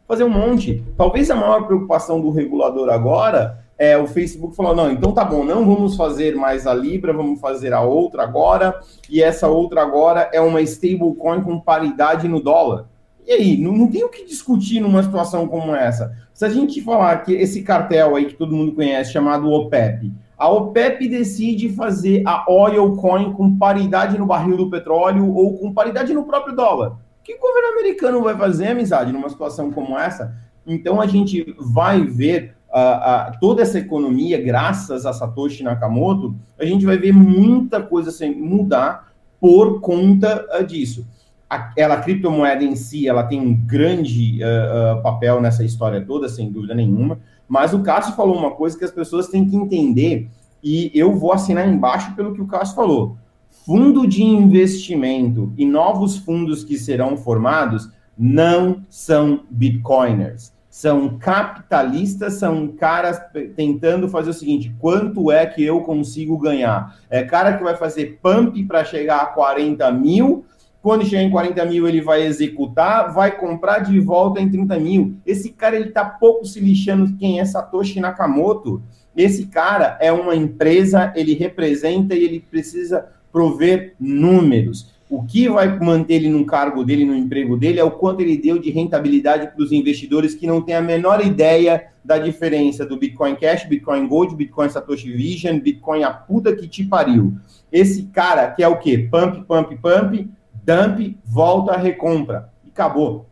fazer um monte. Talvez a maior preocupação do regulador agora é o Facebook falou: não, então tá bom, não vamos fazer mais a Libra, vamos fazer a outra agora. E essa outra agora é uma stablecoin com paridade no dólar. E aí, não, não tem o que discutir numa situação como essa. Se a gente falar que esse cartel aí que todo mundo conhece, chamado OPEP, a OPEP decide fazer a oil coin com paridade no barril do petróleo ou com paridade no próprio dólar. O que o governo americano vai fazer, amizade, numa situação como essa? Então a gente vai ver uh, uh, toda essa economia, graças a Satoshi Nakamoto, a gente vai ver muita coisa sem mudar por conta uh, disso a, ela, a criptomoeda em si, ela tem um grande uh, uh, papel nessa história toda, sem dúvida nenhuma. Mas o Cássio falou uma coisa que as pessoas têm que entender, e eu vou assinar embaixo pelo que o Cássio falou. Fundo de investimento e novos fundos que serão formados não são bitcoiners. São capitalistas, são caras tentando fazer o seguinte: quanto é que eu consigo ganhar? É cara que vai fazer pump para chegar a 40 mil quando chegar em 40 mil, ele vai executar, vai comprar de volta em 30 mil. Esse cara, ele tá pouco se lixando quem é Satoshi Nakamoto. Esse cara é uma empresa, ele representa e ele precisa prover números. O que vai manter ele no cargo dele, no emprego dele, é o quanto ele deu de rentabilidade para os investidores que não têm a menor ideia da diferença do Bitcoin Cash, Bitcoin Gold, Bitcoin Satoshi Vision, Bitcoin a puta que te pariu. Esse cara que é o quê? Pump, pump, pump, dump, volta, recompra. E acabou.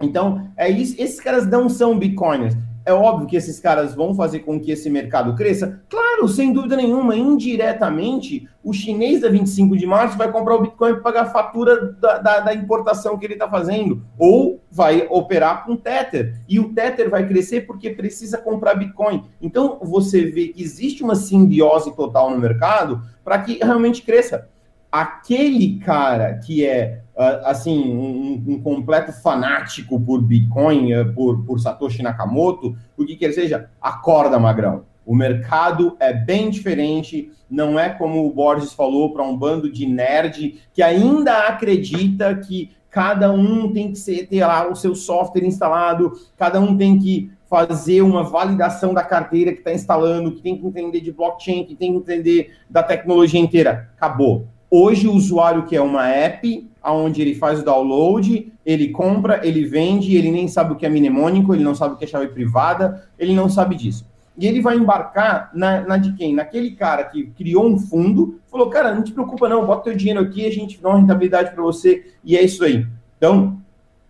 Então, é isso. Esses caras não são bitcoiners. É óbvio que esses caras vão fazer com que esse mercado cresça? Claro, sem dúvida nenhuma. Indiretamente, o chinês da 25 de março vai comprar o Bitcoin para pagar a fatura da, da, da importação que ele está fazendo. Ou vai operar com Tether. E o Tether vai crescer porque precisa comprar Bitcoin. Então, você vê que existe uma simbiose total no mercado para que realmente cresça aquele cara que é uh, assim um, um, completo fanático por Bitcoin, uh, por, por Satoshi Nakamoto, o que quer seja, acorda magrão, O mercado é bem diferente, não é como o Borges falou para um bando de nerd que ainda acredita que cada um tem que ser, ter lá o seu software instalado, cada um tem que fazer uma validação da carteira que está instalando, que tem que entender de blockchain, que tem que entender da tecnologia inteira. Acabou. Hoje o usuário quer uma app onde ele faz o download, ele compra, ele vende, ele nem sabe o que é mnemônico, ele não sabe o que é chave privada, ele não sabe disso. E ele vai embarcar na, na, de quem? Naquele cara que criou um fundo, falou, cara, não te preocupa não, bota teu dinheiro aqui, a gente dá uma rentabilidade para você, e é isso aí. Então,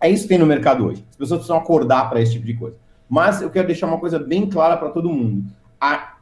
é isso que tem no mercado hoje. As pessoas precisam acordar para esse tipo de coisa. Mas eu quero deixar uma coisa bem clara para todo mundo. A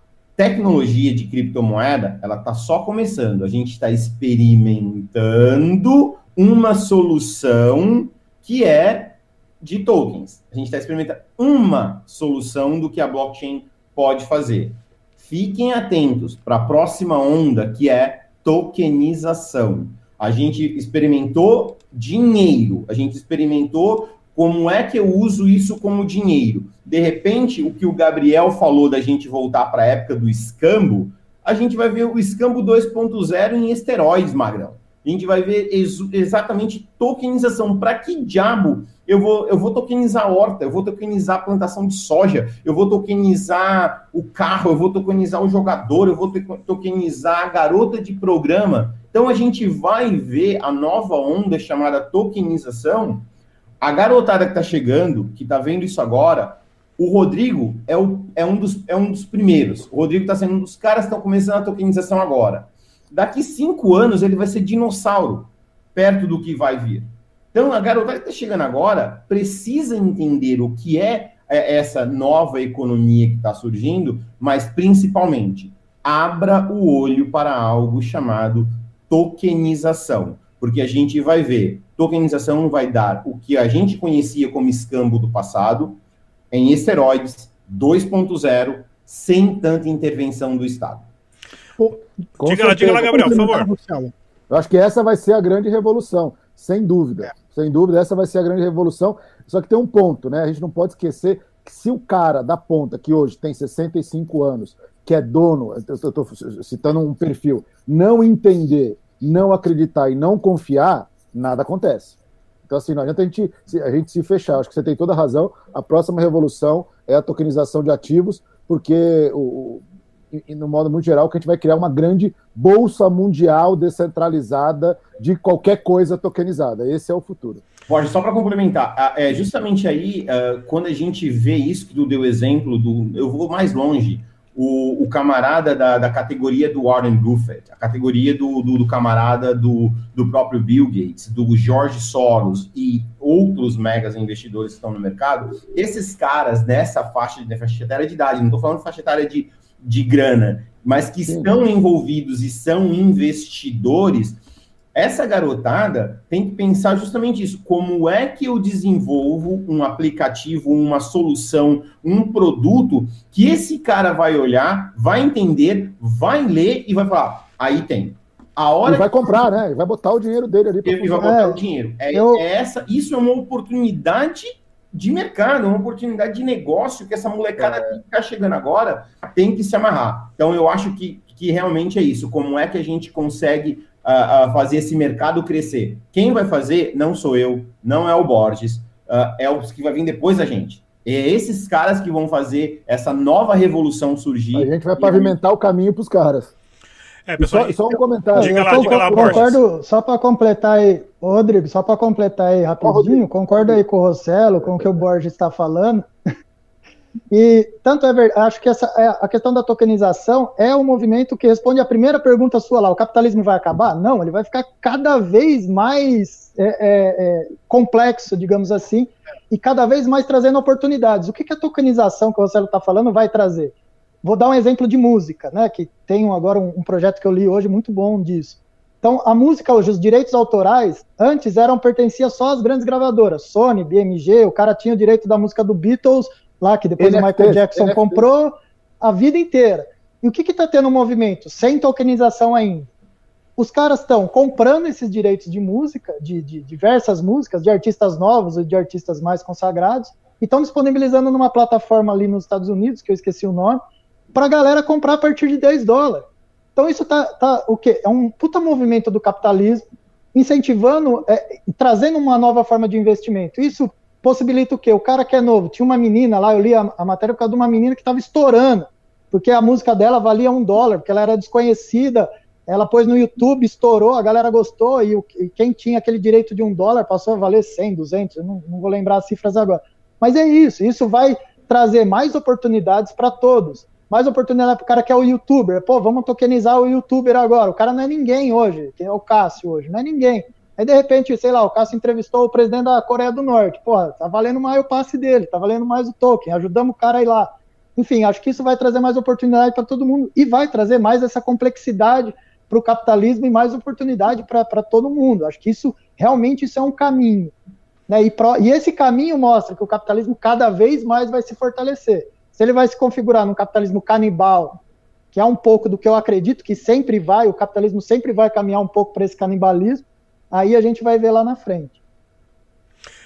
tecnologia de criptomoeda, ela está só começando. A gente está experimentando uma solução que é de tokens. A gente está experimentando uma solução do que a blockchain pode fazer. Fiquem atentos para a próxima onda, que é tokenização. A gente experimentou dinheiro, a gente experimentou como é que eu uso isso como dinheiro. De repente, o que o Gabriel falou da gente voltar para a época do escambo, a gente vai ver o escambo 2.0 em esteroides, Magrão. A gente vai ver ex exatamente tokenização. Para que diabo eu vou, eu vou tokenizar a horta, eu vou tokenizar a plantação de soja, eu vou tokenizar o carro, eu vou tokenizar o jogador, eu vou tokenizar a garota de programa. Então a gente vai ver a nova onda chamada tokenização. A garotada que está chegando, que está vendo isso agora, o Rodrigo é, o, é, um, dos, é um dos primeiros. O Rodrigo está sendo um dos caras que estão começando a tokenização agora. Daqui cinco anos ele vai ser dinossauro, perto do que vai vir. Então, a garotada que está chegando agora precisa entender o que é, é essa nova economia que está surgindo, mas principalmente abra o olho para algo chamado tokenização, porque a gente vai ver, tokenização vai dar o que a gente conhecia como escambo do passado em esteroides 2.0, sem tanta intervenção do Estado. diga lá, diga lá, Gabriel, por favor. Eu acho que essa vai ser a grande revolução, sem dúvida. É. Sem dúvida, essa vai ser a grande revolução. Só que tem um ponto, né? A gente não pode esquecer que se o cara da ponta, que hoje tem 65 anos, que é dono, eu estou citando um perfil, não entender, não acreditar e não confiar, nada acontece. Então, assim, não adianta a gente, a gente se fechar. Acho que você tem toda a razão. A próxima revolução é a tokenização de ativos, porque o, e, no modo muito geral, que a gente vai criar uma grande bolsa mundial descentralizada de qualquer coisa tokenizada. Esse é o futuro. Pode, só para complementar, é justamente aí, uh, quando a gente vê isso que tu deu exemplo do. Eu vou mais longe. O, o camarada da, da, categoria do Warren Buffett, a categoria do, do, do, camarada do, do próprio Bill Gates, do George Soros e outros megas investidores que estão no mercado, esses caras nessa faixa, de faixa etária de idade, não estou falando faixa etária de de grana, mas que estão envolvidos e são investidores, essa garotada tem que pensar justamente isso: como é que eu desenvolvo um aplicativo, uma solução, um produto que esse cara vai olhar, vai entender, vai ler e vai falar, aí tem. A hora ele vai comprar, né? Ele vai botar o dinheiro dele ali. Ele vai botar é, o dinheiro. É, eu... é, essa, isso é uma oportunidade de mercado, uma oportunidade de negócio que essa molecada é. que está chegando agora tem que se amarrar. Então, eu acho que, que realmente é isso. Como é que a gente consegue uh, uh, fazer esse mercado crescer? Quem vai fazer não sou eu, não é o Borges, uh, é os que vai vir depois da gente. É esses caras que vão fazer essa nova revolução surgir. A gente vai pavimentar o caminho para os caras. É, pessoal, só, só, um comentário. Diga lá, diga lá, concordo, só para completar aí, Rodrigo, só para completar aí rapidinho, concordo aí com o Rossello, com o que o Borges está falando. E tanto é verdade, acho que essa, é, a questão da tokenização é um movimento que responde à primeira pergunta sua lá: o capitalismo vai acabar? Não, ele vai ficar cada vez mais é, é, é complexo, digamos assim, e cada vez mais trazendo oportunidades. O que, que a tokenização que o Rossello está falando vai trazer? Vou dar um exemplo de música, né? Que tem agora um, um projeto que eu li hoje muito bom disso. Então, a música hoje, os direitos autorais, antes eram pertencia só às grandes gravadoras, Sony, BMG, o cara tinha o direito da música do Beatles, lá que depois o Michael Jackson comprou a vida inteira. E o que está tendo um movimento? Sem tokenização ainda. Os caras estão comprando esses direitos de música, de, de, diversas músicas, de artistas novos ou de artistas mais consagrados, e estão disponibilizando numa plataforma ali nos Estados Unidos, que eu esqueci o nome, para a galera comprar a partir de 10 dólares. Então isso tá, tá o quê? É um puta movimento do capitalismo incentivando, é, trazendo uma nova forma de investimento. Isso possibilita o quê? O cara que é novo, tinha uma menina lá, eu li a, a matéria por causa de uma menina que estava estourando, porque a música dela valia um dólar, porque ela era desconhecida, ela pôs no YouTube, estourou, a galera gostou, e, o, e quem tinha aquele direito de um dólar passou a valer 100, 200, eu não, não vou lembrar as cifras agora. Mas é isso, isso vai trazer mais oportunidades para todos mais oportunidade para o cara que é o youtuber. Pô, vamos tokenizar o youtuber agora. O cara não é ninguém hoje, quem é o Cássio hoje, não é ninguém. Aí de repente, sei lá, o Cássio entrevistou o presidente da Coreia do Norte. Pô, tá valendo mais o passe dele, tá valendo mais o token, ajudamos o cara a ir lá. Enfim, acho que isso vai trazer mais oportunidade para todo mundo e vai trazer mais essa complexidade para o capitalismo e mais oportunidade para todo mundo. Acho que isso realmente isso é um caminho. Né? E, pro, e esse caminho mostra que o capitalismo cada vez mais vai se fortalecer. Se ele vai se configurar num capitalismo canibal, que é um pouco do que eu acredito que sempre vai, o capitalismo sempre vai caminhar um pouco para esse canibalismo, aí a gente vai ver lá na frente.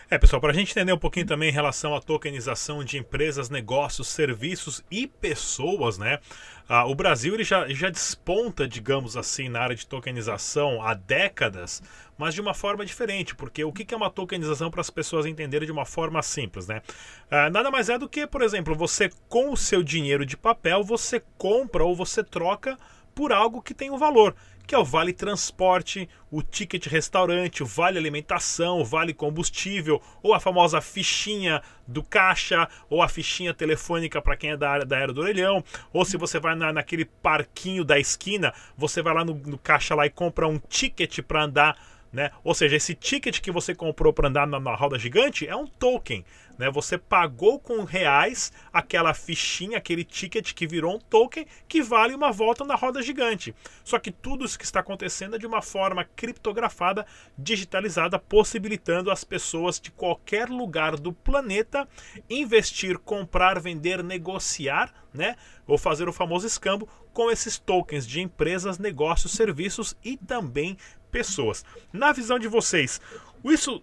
É, pessoal, para a gente entender um pouquinho também em relação à tokenização de empresas, negócios, serviços e pessoas, né? Ah, o Brasil ele já, já desponta, digamos assim, na área de tokenização há décadas, mas de uma forma diferente, porque o que é uma tokenização para as pessoas entenderem de uma forma simples, né? Ah, nada mais é do que, por exemplo, você com o seu dinheiro de papel, você compra ou você troca por algo que tem um valor que é o vale transporte, o ticket restaurante, o vale alimentação, o vale combustível, ou a famosa fichinha do caixa, ou a fichinha telefônica para quem é da área da era do orelhão, ou se você vai na, naquele parquinho da esquina, você vai lá no, no caixa lá e compra um ticket para andar né? Ou seja, esse ticket que você comprou para andar na, na, roda gigante é um token. Né? Você pagou com reais aquela fichinha, aquele ticket que virou um token que vale uma volta na roda gigante. Só que tudo isso que está acontecendo é de uma forma criptografada, digitalizada, possibilitando as pessoas de qualquer lugar do planeta investir, comprar, vender, negociar, né? ou fazer o famoso escambo com esses tokens de empresas, negócios, serviços e também pessoas. Na visão de vocês, isso.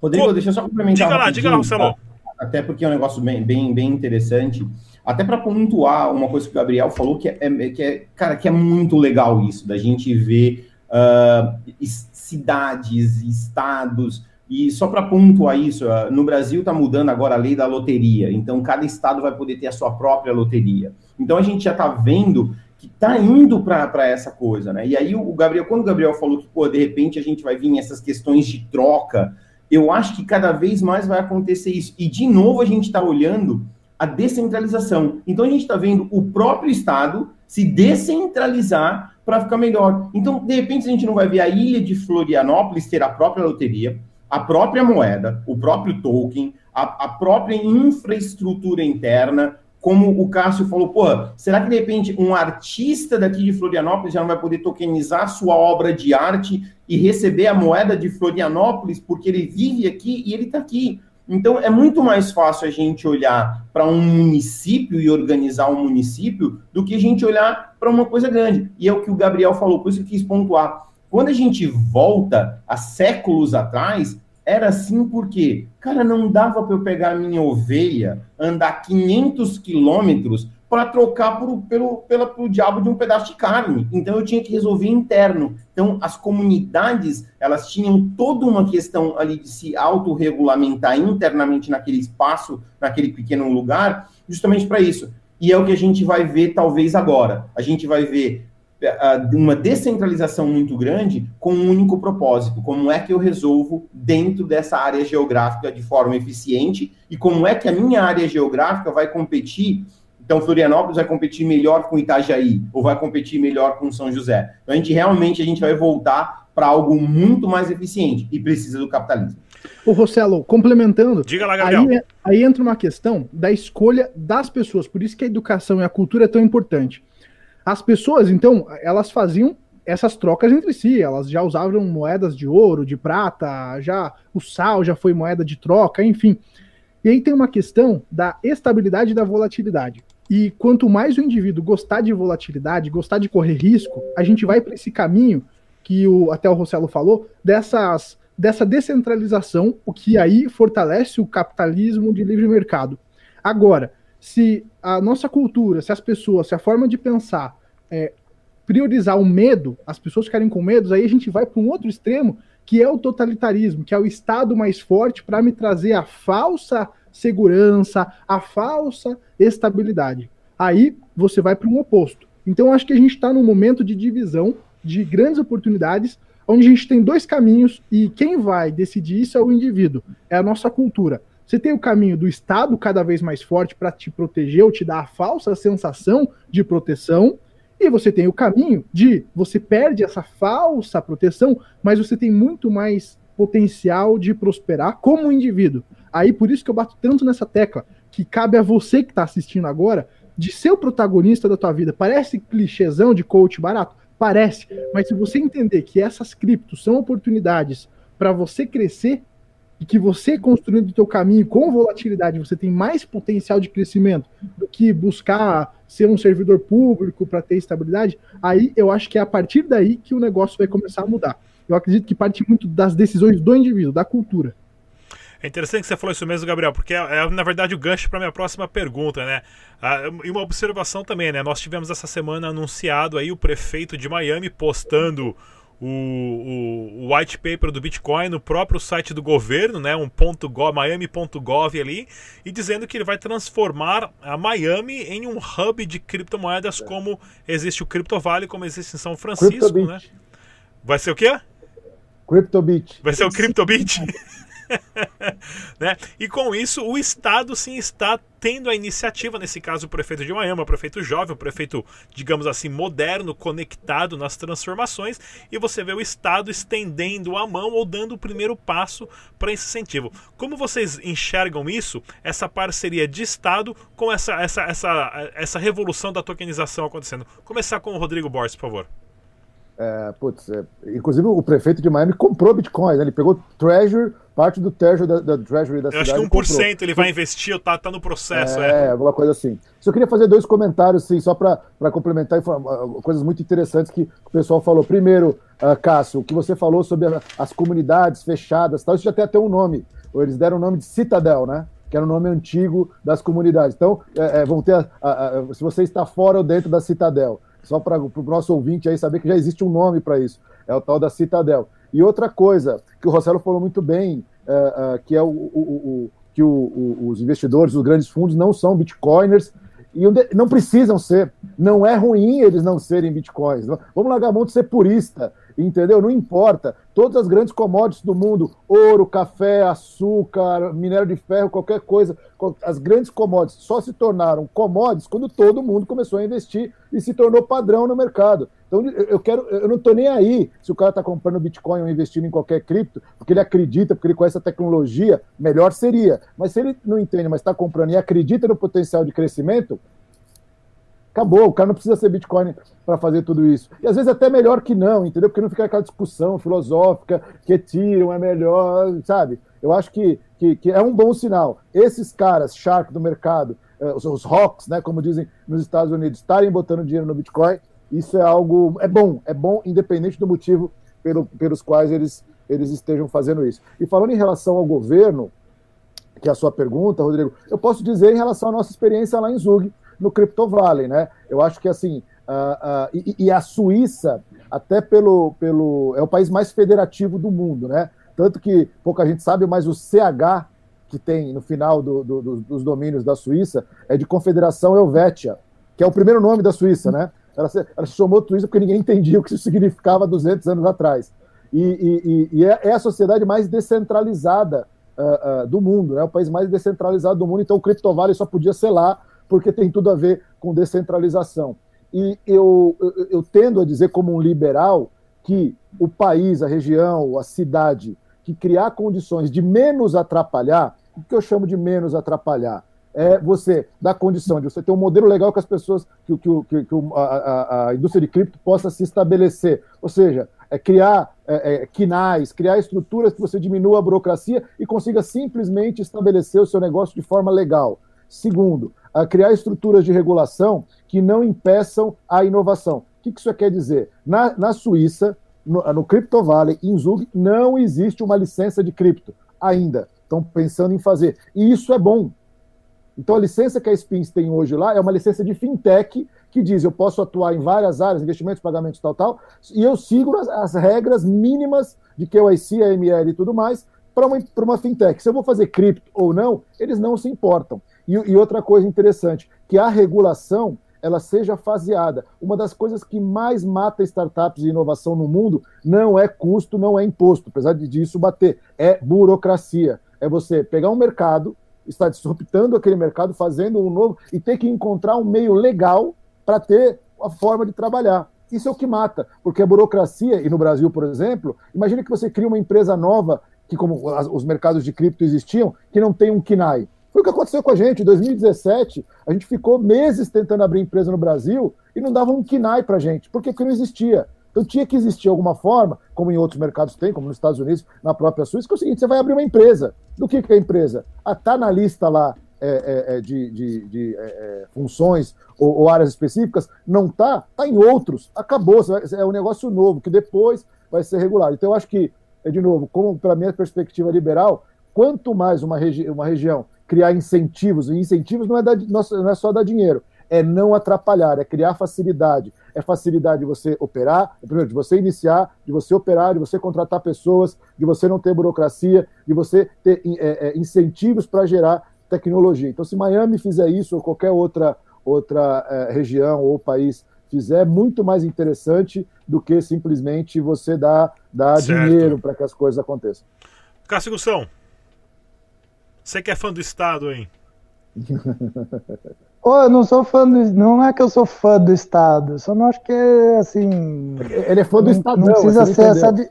Rodrigo, Co... deixa eu só complementar. Diga lá, diga lá, Marcelo. Tá? Até porque é um negócio bem, bem, bem interessante. Até para pontuar uma coisa que o Gabriel falou, que é, é, que é, cara, que é muito legal isso, da gente ver uh, cidades, estados, e só para pontuar isso, uh, no Brasil está mudando agora a lei da loteria, então cada estado vai poder ter a sua própria loteria. Então a gente já está vendo que está indo para essa coisa, né? E aí o Gabriel, quando o Gabriel falou que, pô, de repente a gente vai vir essas questões de troca, eu acho que cada vez mais vai acontecer isso. E de novo a gente está olhando a descentralização. Então a gente está vendo o próprio Estado se descentralizar para ficar melhor. Então, de repente, a gente não vai ver a ilha de Florianópolis ter a própria loteria, a própria moeda, o próprio token, a, a própria infraestrutura interna, como o Cássio falou, pô, será que de repente um artista daqui de Florianópolis já não vai poder tokenizar sua obra de arte e receber a moeda de Florianópolis porque ele vive aqui e ele está aqui? Então é muito mais fácil a gente olhar para um município e organizar um município do que a gente olhar para uma coisa grande. E é o que o Gabriel falou, por isso eu quis pontuar. Quando a gente volta a séculos atrás, era assim porque, cara, não dava para eu pegar minha ovelha, andar 500 quilômetros para trocar por, pelo, pela, pelo diabo de um pedaço de carne. Então eu tinha que resolver interno. Então as comunidades elas tinham toda uma questão ali de se autorregulamentar internamente naquele espaço, naquele pequeno lugar, justamente para isso. E é o que a gente vai ver talvez agora. A gente vai ver uma descentralização muito grande com um único propósito. Como é que eu resolvo dentro dessa área geográfica de forma eficiente e como é que a minha área geográfica vai competir. Então, Florianópolis vai competir melhor com Itajaí ou vai competir melhor com São José. Então, a gente realmente a gente vai voltar para algo muito mais eficiente e precisa do capitalismo. O Rossello, complementando, Diga lá, Gabriel. Aí, aí entra uma questão da escolha das pessoas. Por isso que a educação e a cultura é tão importante. As pessoas, então, elas faziam essas trocas entre si, elas já usavam moedas de ouro, de prata, já o sal já foi moeda de troca, enfim. E aí tem uma questão da estabilidade e da volatilidade. E quanto mais o indivíduo gostar de volatilidade, gostar de correr risco, a gente vai para esse caminho que o, até o Rossello falou, dessas, dessa descentralização, o que aí fortalece o capitalismo de livre mercado. Agora, se a nossa cultura, se as pessoas, se a forma de pensar é, priorizar o medo, as pessoas ficarem com medo, aí a gente vai para um outro extremo, que é o totalitarismo, que é o Estado mais forte para me trazer a falsa segurança, a falsa estabilidade. Aí você vai para um oposto. Então acho que a gente está num momento de divisão de grandes oportunidades, onde a gente tem dois caminhos e quem vai decidir isso é o indivíduo, é a nossa cultura. Você tem o caminho do Estado cada vez mais forte para te proteger ou te dar a falsa sensação de proteção, e você tem o caminho de você perde essa falsa proteção, mas você tem muito mais potencial de prosperar como indivíduo. Aí por isso que eu bato tanto nessa tecla, que cabe a você que está assistindo agora de ser o protagonista da tua vida. Parece clichêzão de coach barato? Parece. Mas se você entender que essas criptos são oportunidades para você crescer e que você construindo o teu caminho com volatilidade, você tem mais potencial de crescimento do que buscar ser um servidor público para ter estabilidade, aí eu acho que é a partir daí que o negócio vai começar a mudar. Eu acredito que parte muito das decisões do indivíduo, da cultura. É interessante que você falou isso mesmo, Gabriel, porque é, é na verdade o gancho para minha próxima pergunta, né? Ah, e uma observação também, né? Nós tivemos essa semana anunciado aí o prefeito de Miami postando o, o, white paper do Bitcoin no próprio site do governo, né, um ponto .gov, miami.gov ali, e dizendo que ele vai transformar a Miami em um hub de criptomoedas como existe o Crypto Valley, como existe em São Francisco, né? Vai ser o quê? CryptoBit. Vai ser o CryptoBit? <laughs> <laughs> né? E com isso, o Estado sim está tendo a iniciativa, nesse caso o prefeito de Miami, o prefeito jovem, o prefeito, digamos assim, moderno, conectado nas transformações, e você vê o Estado estendendo a mão ou dando o primeiro passo para esse incentivo. Como vocês enxergam isso, essa parceria de Estado com essa, essa, essa, essa revolução da tokenização acontecendo? Começar com o Rodrigo Borges, por favor. É, putz, é, inclusive o prefeito de Miami comprou bitcoins, né? ele pegou Treasure, parte do Treasure da, da Treasury da Eu cidade. acho que 1% ele vai investir, tá, tá no processo. É, é, alguma coisa assim. Só queria fazer dois comentários, assim, só para complementar coisas muito interessantes que o pessoal falou. Primeiro, uh, Cássio, o que você falou sobre a, as comunidades fechadas, tal, isso já tem até um nome. Eles deram o nome de Citadel, né? que era o nome antigo das comunidades. Então, é, é, vão ter, a, a, a, se você está fora ou dentro da Citadel só para o nosso ouvinte aí saber que já existe um nome para isso, é o tal da Citadel. E outra coisa que o Rossello falou muito bem, é, é, que é o, o, o que os investidores, os grandes fundos não são bitcoiners e não precisam ser. Não é ruim eles não serem bitcoins. Vamos largar a mão de ser purista entendeu? Não importa. Todas as grandes commodities do mundo, ouro, café, açúcar, minério de ferro, qualquer coisa, as grandes commodities só se tornaram commodities quando todo mundo começou a investir e se tornou padrão no mercado. Então eu quero, eu não estou nem aí se o cara está comprando Bitcoin ou investindo em qualquer cripto, porque ele acredita, porque ele conhece a tecnologia, melhor seria. Mas se ele não entende, mas está comprando e acredita no potencial de crescimento, Acabou, o cara não precisa ser Bitcoin para fazer tudo isso. E às vezes até melhor que não, entendeu? Porque não fica aquela discussão filosófica que tiram, é melhor, sabe? Eu acho que, que, que é um bom sinal. Esses caras, shark do mercado, eh, os, os rocks, né, como dizem nos Estados Unidos, estarem botando dinheiro no Bitcoin, isso é algo. É bom, é bom, independente do motivo pelo, pelos quais eles, eles estejam fazendo isso. E falando em relação ao governo, que é a sua pergunta, Rodrigo, eu posso dizer em relação à nossa experiência lá em Zug, no Crypto Valley, né? Eu acho que assim, uh, uh, e, e, a Suíça, até pelo, pelo. é o país mais federativo do mundo, né? Tanto que pouca gente sabe, mas o CH que tem no final do, do, do, dos domínios da Suíça é de Confederação Helvétia, que é o primeiro nome da Suíça, né? Ela se, ela se chamou Suíça porque ninguém entendia o que isso significava 200 anos atrás. E, e, e é, é, a sociedade mais descentralizada uh, uh, do mundo, né? o país mais descentralizado do mundo, então o Crypto Valley só podia ser lá porque tem tudo a ver com descentralização. E eu, eu, eu tendo a dizer, como um liberal, que o país, a região, a cidade, que criar condições de menos atrapalhar, o que eu chamo de menos atrapalhar? É você dar condição de você ter um modelo legal que as pessoas, que, que, que, que a, a, a, indústria de cripto possa se estabelecer. Ou seja, é criar é, é, quinais, criar estruturas que você diminua a burocracia e consiga simplesmente estabelecer o seu negócio de forma legal. Segundo, a criar estruturas de regulação que não impeçam a inovação. O que isso quer dizer? Na, na Suíça, no, no Crypto Valley, em Zug, não existe uma licença de cripto ainda. Estão pensando em fazer. E isso é bom. Então, a licença que a Spins tem hoje lá é uma licença de fintech que diz eu posso atuar em várias áreas, investimentos, pagamentos, tal, tal, e eu sigo as, as regras mínimas de KYC, AML e tudo mais para uma, uma fintech. Se eu vou fazer cripto ou não, eles não se importam. E, e outra coisa interessante, que a regulação ela seja faseada. Uma das coisas que mais mata startups e inovação no mundo não é custo, não é imposto, apesar disso bater, é burocracia. É você pegar um mercado, estar disruptando aquele mercado, fazendo um novo e ter que encontrar um meio legal para ter a forma de trabalhar. Isso é o que mata, porque a burocracia, e no Brasil, por exemplo, imagine que você cria uma empresa nova, que como os mercados de cripto existiam, que não tem um KINAI. Foi o que aconteceu com a gente. Em 2017, a gente ficou meses tentando abrir empresa no Brasil e não dava um KINAI para gente. Por? Porque não existia. Então tinha que existir alguma forma, como em outros mercados tem, como nos Estados Unidos, na própria Suíça, que é o seguinte: você vai abrir uma empresa. Do que, que é a empresa? Ah, tá na lista lá é, é, é de, de, de é, é, funções ou, ou, áreas específicas, não tá, tá em outros. Acabou, é um negócio novo, que depois vai ser regulado. Então eu acho que, de novo, como pela minha perspectiva liberal, quanto mais uma, regi uma região criar incentivos, e incentivos não é, dar, não é só dar dinheiro, é não atrapalhar, é criar facilidade. É facilidade de você operar, primeiro, de você iniciar, de você operar, de você contratar pessoas, de você não ter burocracia, de você ter é, é, incentivos para gerar tecnologia. Então, se Miami fizer isso, ou qualquer outra, outra é, região ou país fizer, é muito mais interessante do que simplesmente você dar, dar dinheiro para que as coisas aconteçam. Cássio Gussão, você que é fã do Estado, hein? <laughs> Oh, eu não sou fã do. Não é que eu sou fã do Estado, só não acho que é assim. Ele é fã do Estado, não precisa ser essa. De...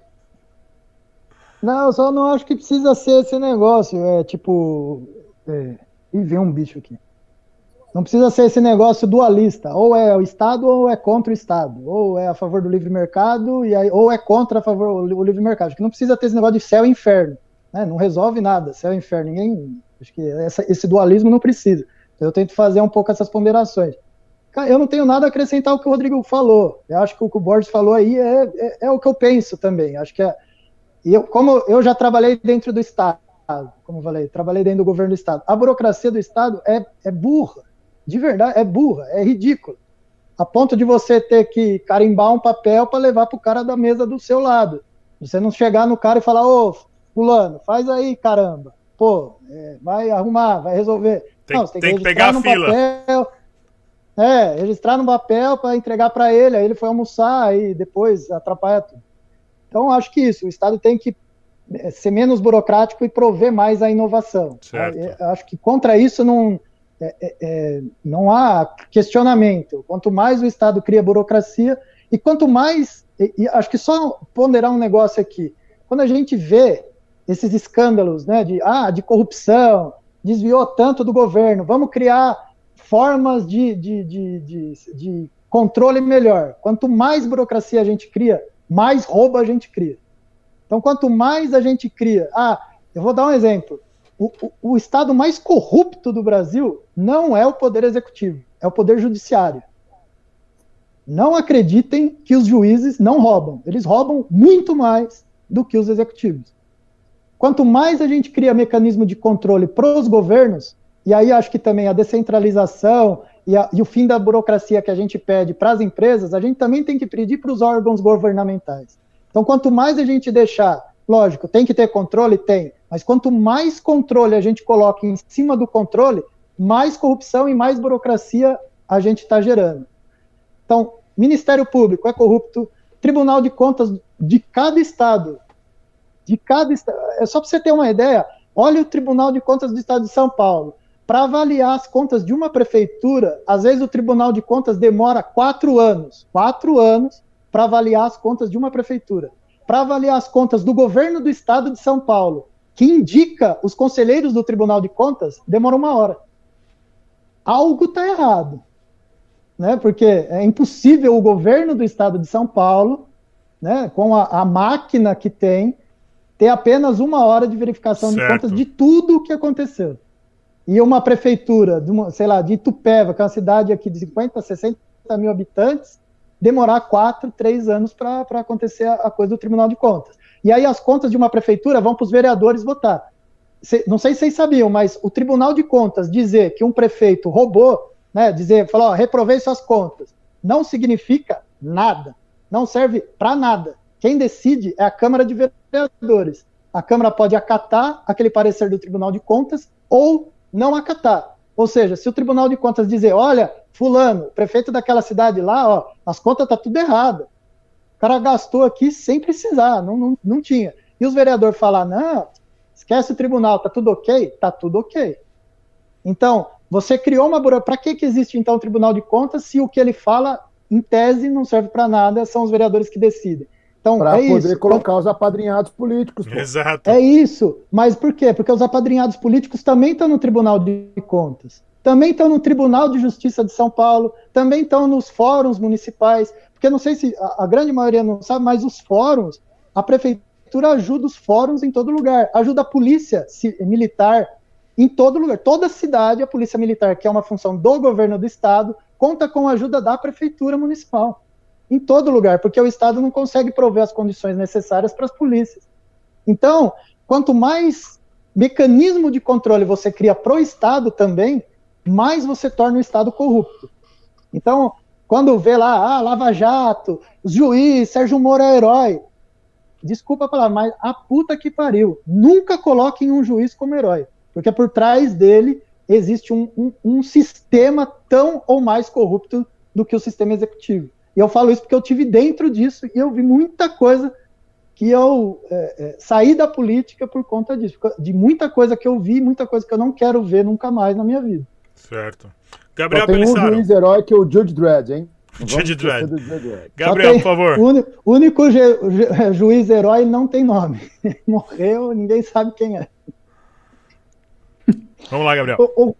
Não, só não acho que precisa ser esse negócio. É tipo. É... Ih, vem um bicho aqui. Não precisa ser esse negócio dualista. Ou é o Estado ou é contra o Estado. Ou é a favor do livre mercado e aí, ou é contra a favor o livre mercado. Acho que não precisa ter esse negócio de céu e inferno. Né? Não resolve nada, céu e inferno. Ninguém. Acho que essa, esse dualismo não precisa. Eu tento fazer um pouco essas ponderações. Eu não tenho nada a acrescentar ao que o Rodrigo falou. Eu acho que o que o Borges falou aí é, é, é o que eu penso também. Acho que é, e eu, como eu já trabalhei dentro do Estado, como eu falei, trabalhei dentro do governo do Estado. A burocracia do Estado é, é burra, de verdade, é burra, é ridícula. A ponto de você ter que carimbar um papel para levar para o cara da mesa do seu lado. Você não chegar no cara e falar, ô, fulano, faz aí, caramba. Pô, é, vai arrumar, vai resolver. Tem, não, tem, tem que, pegar a fila. Papel, é, registrar no papel para entregar para ele, aí ele foi almoçar e depois atrapalha tudo. Então, acho que isso, o Estado tem que é, ser menos burocrático e prover mais a inovação. Certo. acho que contra isso não, é, é, é, não há questionamento. Quanto mais o Estado cria burocracia, e quanto mais. E, e acho que só ponderar um negócio aqui. Quando a gente vê esses escândalos né, de, ah, de corrupção, desviou tanto do governo, vamos criar formas de, de, de, de, de controle melhor. Quanto mais burocracia a gente cria, mais roubo a gente cria. Então, quanto mais a gente cria. Ah, eu vou dar um exemplo. O, o, o, estado mais corrupto do Brasil não é o poder executivo, é o poder judiciário. Não acreditem que os juízes não roubam. Eles roubam muito mais do que os executivos. Quanto mais a gente cria mecanismo de controle para os governos, e aí acho que também a descentralização e, a, e o fim da burocracia que a gente pede para as empresas, a gente também tem que pedir para os órgãos governamentais. Então, quanto mais a gente deixar, lógico, tem que ter controle? Tem, mas quanto mais controle a gente coloca em cima do controle, mais corrupção e mais burocracia a gente está gerando. Então, Ministério Público é corrupto, Tribunal de Contas de cada estado de cada é só para você ter uma ideia. Olha o Tribunal de Contas do Estado de São Paulo. Para avaliar as contas de uma prefeitura, às vezes o Tribunal de Contas demora quatro anos, quatro anos para avaliar as contas de uma prefeitura. Para avaliar as contas do governo do Estado de São Paulo, que indica os conselheiros do Tribunal de Contas, demora uma hora. Algo está errado, né? Porque é impossível o governo do Estado de São Paulo, né, com a, a máquina que tem, ter apenas uma hora de verificação certo. de contas de tudo o que aconteceu. E uma prefeitura, de uma, sei lá, de Itupeva, que é uma cidade aqui de 50, 60 mil habitantes, demorar quatro, três anos para acontecer a, a, coisa do Tribunal de Contas. E aí as contas de uma prefeitura vão para os vereadores votar. não sei se vocês sabiam, mas o Tribunal de Contas dizer que um prefeito roubou, né, dizer, falou, ó, reprovei suas contas, não significa nada, não serve para nada. Quem decide é a Câmara de Vereadores. A Câmara pode acatar aquele parecer do Tribunal de Contas ou não acatar. Ou seja, se o Tribunal de Contas dizer, olha, fulano, prefeito daquela cidade lá, ó, as contas tá tudo errado. O cara gastou aqui sem precisar, não, não, não tinha. E os vereadores falar, não, esquece o tribunal, tá tudo ok? Tá tudo ok. Então, você criou uma burocracia. Para que, que existe então o Tribunal de Contas se o que ele fala, em tese, não serve para nada, são os vereadores que decidem? Então, para é poder isso. colocar os apadrinhados políticos. Pô. <laughs> Exato. É isso. Mas por quê? Porque os apadrinhados políticos também estão no Tribunal de Contas, também estão no Tribunal de Justiça de São Paulo, também estão nos fóruns municipais. Porque não sei se a, a grande maioria não sabe, mas os fóruns, a prefeitura ajuda os fóruns em todo lugar, ajuda a polícia militar em todo lugar. Toda cidade, a polícia militar, que é uma função do governo do estado, conta com a ajuda da prefeitura municipal em todo lugar, porque o Estado não consegue prover as condições necessárias para as polícias. Então, quanto mais mecanismo de controle você cria para o Estado também, mais você torna o Estado corrupto. Então, quando vê lá, ah, Lava Jato, juiz, Sérgio Moro é herói. Desculpa a palavra, mas a puta que pariu. Nunca coloquem um juiz como herói, porque por trás dele existe um, um, um sistema tão ou mais corrupto do que o sistema executivo. E eu falo isso porque eu tive dentro disso e eu vi muita coisa que eu é, é, saí da política por conta disso, de muita coisa que eu vi, muita coisa que eu não quero ver nunca mais na minha vida. Certo. Gabriel Só tem um juiz herói que é o Judge Dredd, hein? Judge Dredd. Gabriel, por favor. O único ju ju juiz herói não tem nome. <laughs> Morreu, ninguém sabe quem é. Vamos lá, Gabriel. O, o,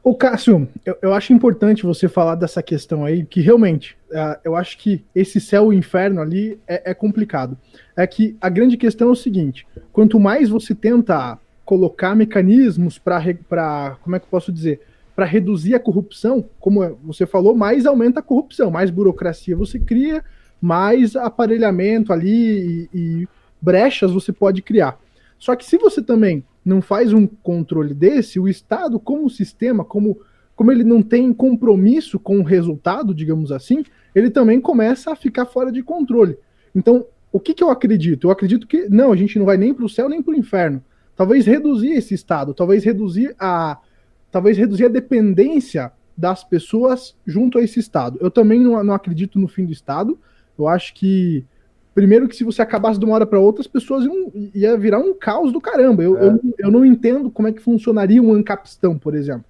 Ô, Cássio, eu, eu, acho importante você falar dessa questão aí, que realmente, eu acho que esse céu e inferno ali é, é, complicado. É que a grande questão é o seguinte: quanto mais você tenta colocar mecanismos para, como é que eu posso dizer, para reduzir a corrupção, como você falou, mais aumenta a corrupção, mais burocracia você cria, mais aparelhamento ali e, e brechas você pode criar. Só que se você também não faz um controle desse, o Estado, como sistema, como, como ele não tem compromisso com o resultado, digamos assim, ele também começa a ficar fora de controle. Então, o que, que eu acredito? Eu acredito que não, a gente não vai nem para o céu nem para o inferno. Talvez reduzir esse Estado, talvez reduzir a, talvez reduzir a dependência das pessoas junto a esse Estado. Eu também não, não acredito no fim do Estado. Eu acho que Primeiro que se você acabasse de uma hora para outra, as pessoas iam, ia virar um caos do caramba. Eu, é. eu, eu, não entendo como é que funcionaria um ancapistão, por exemplo.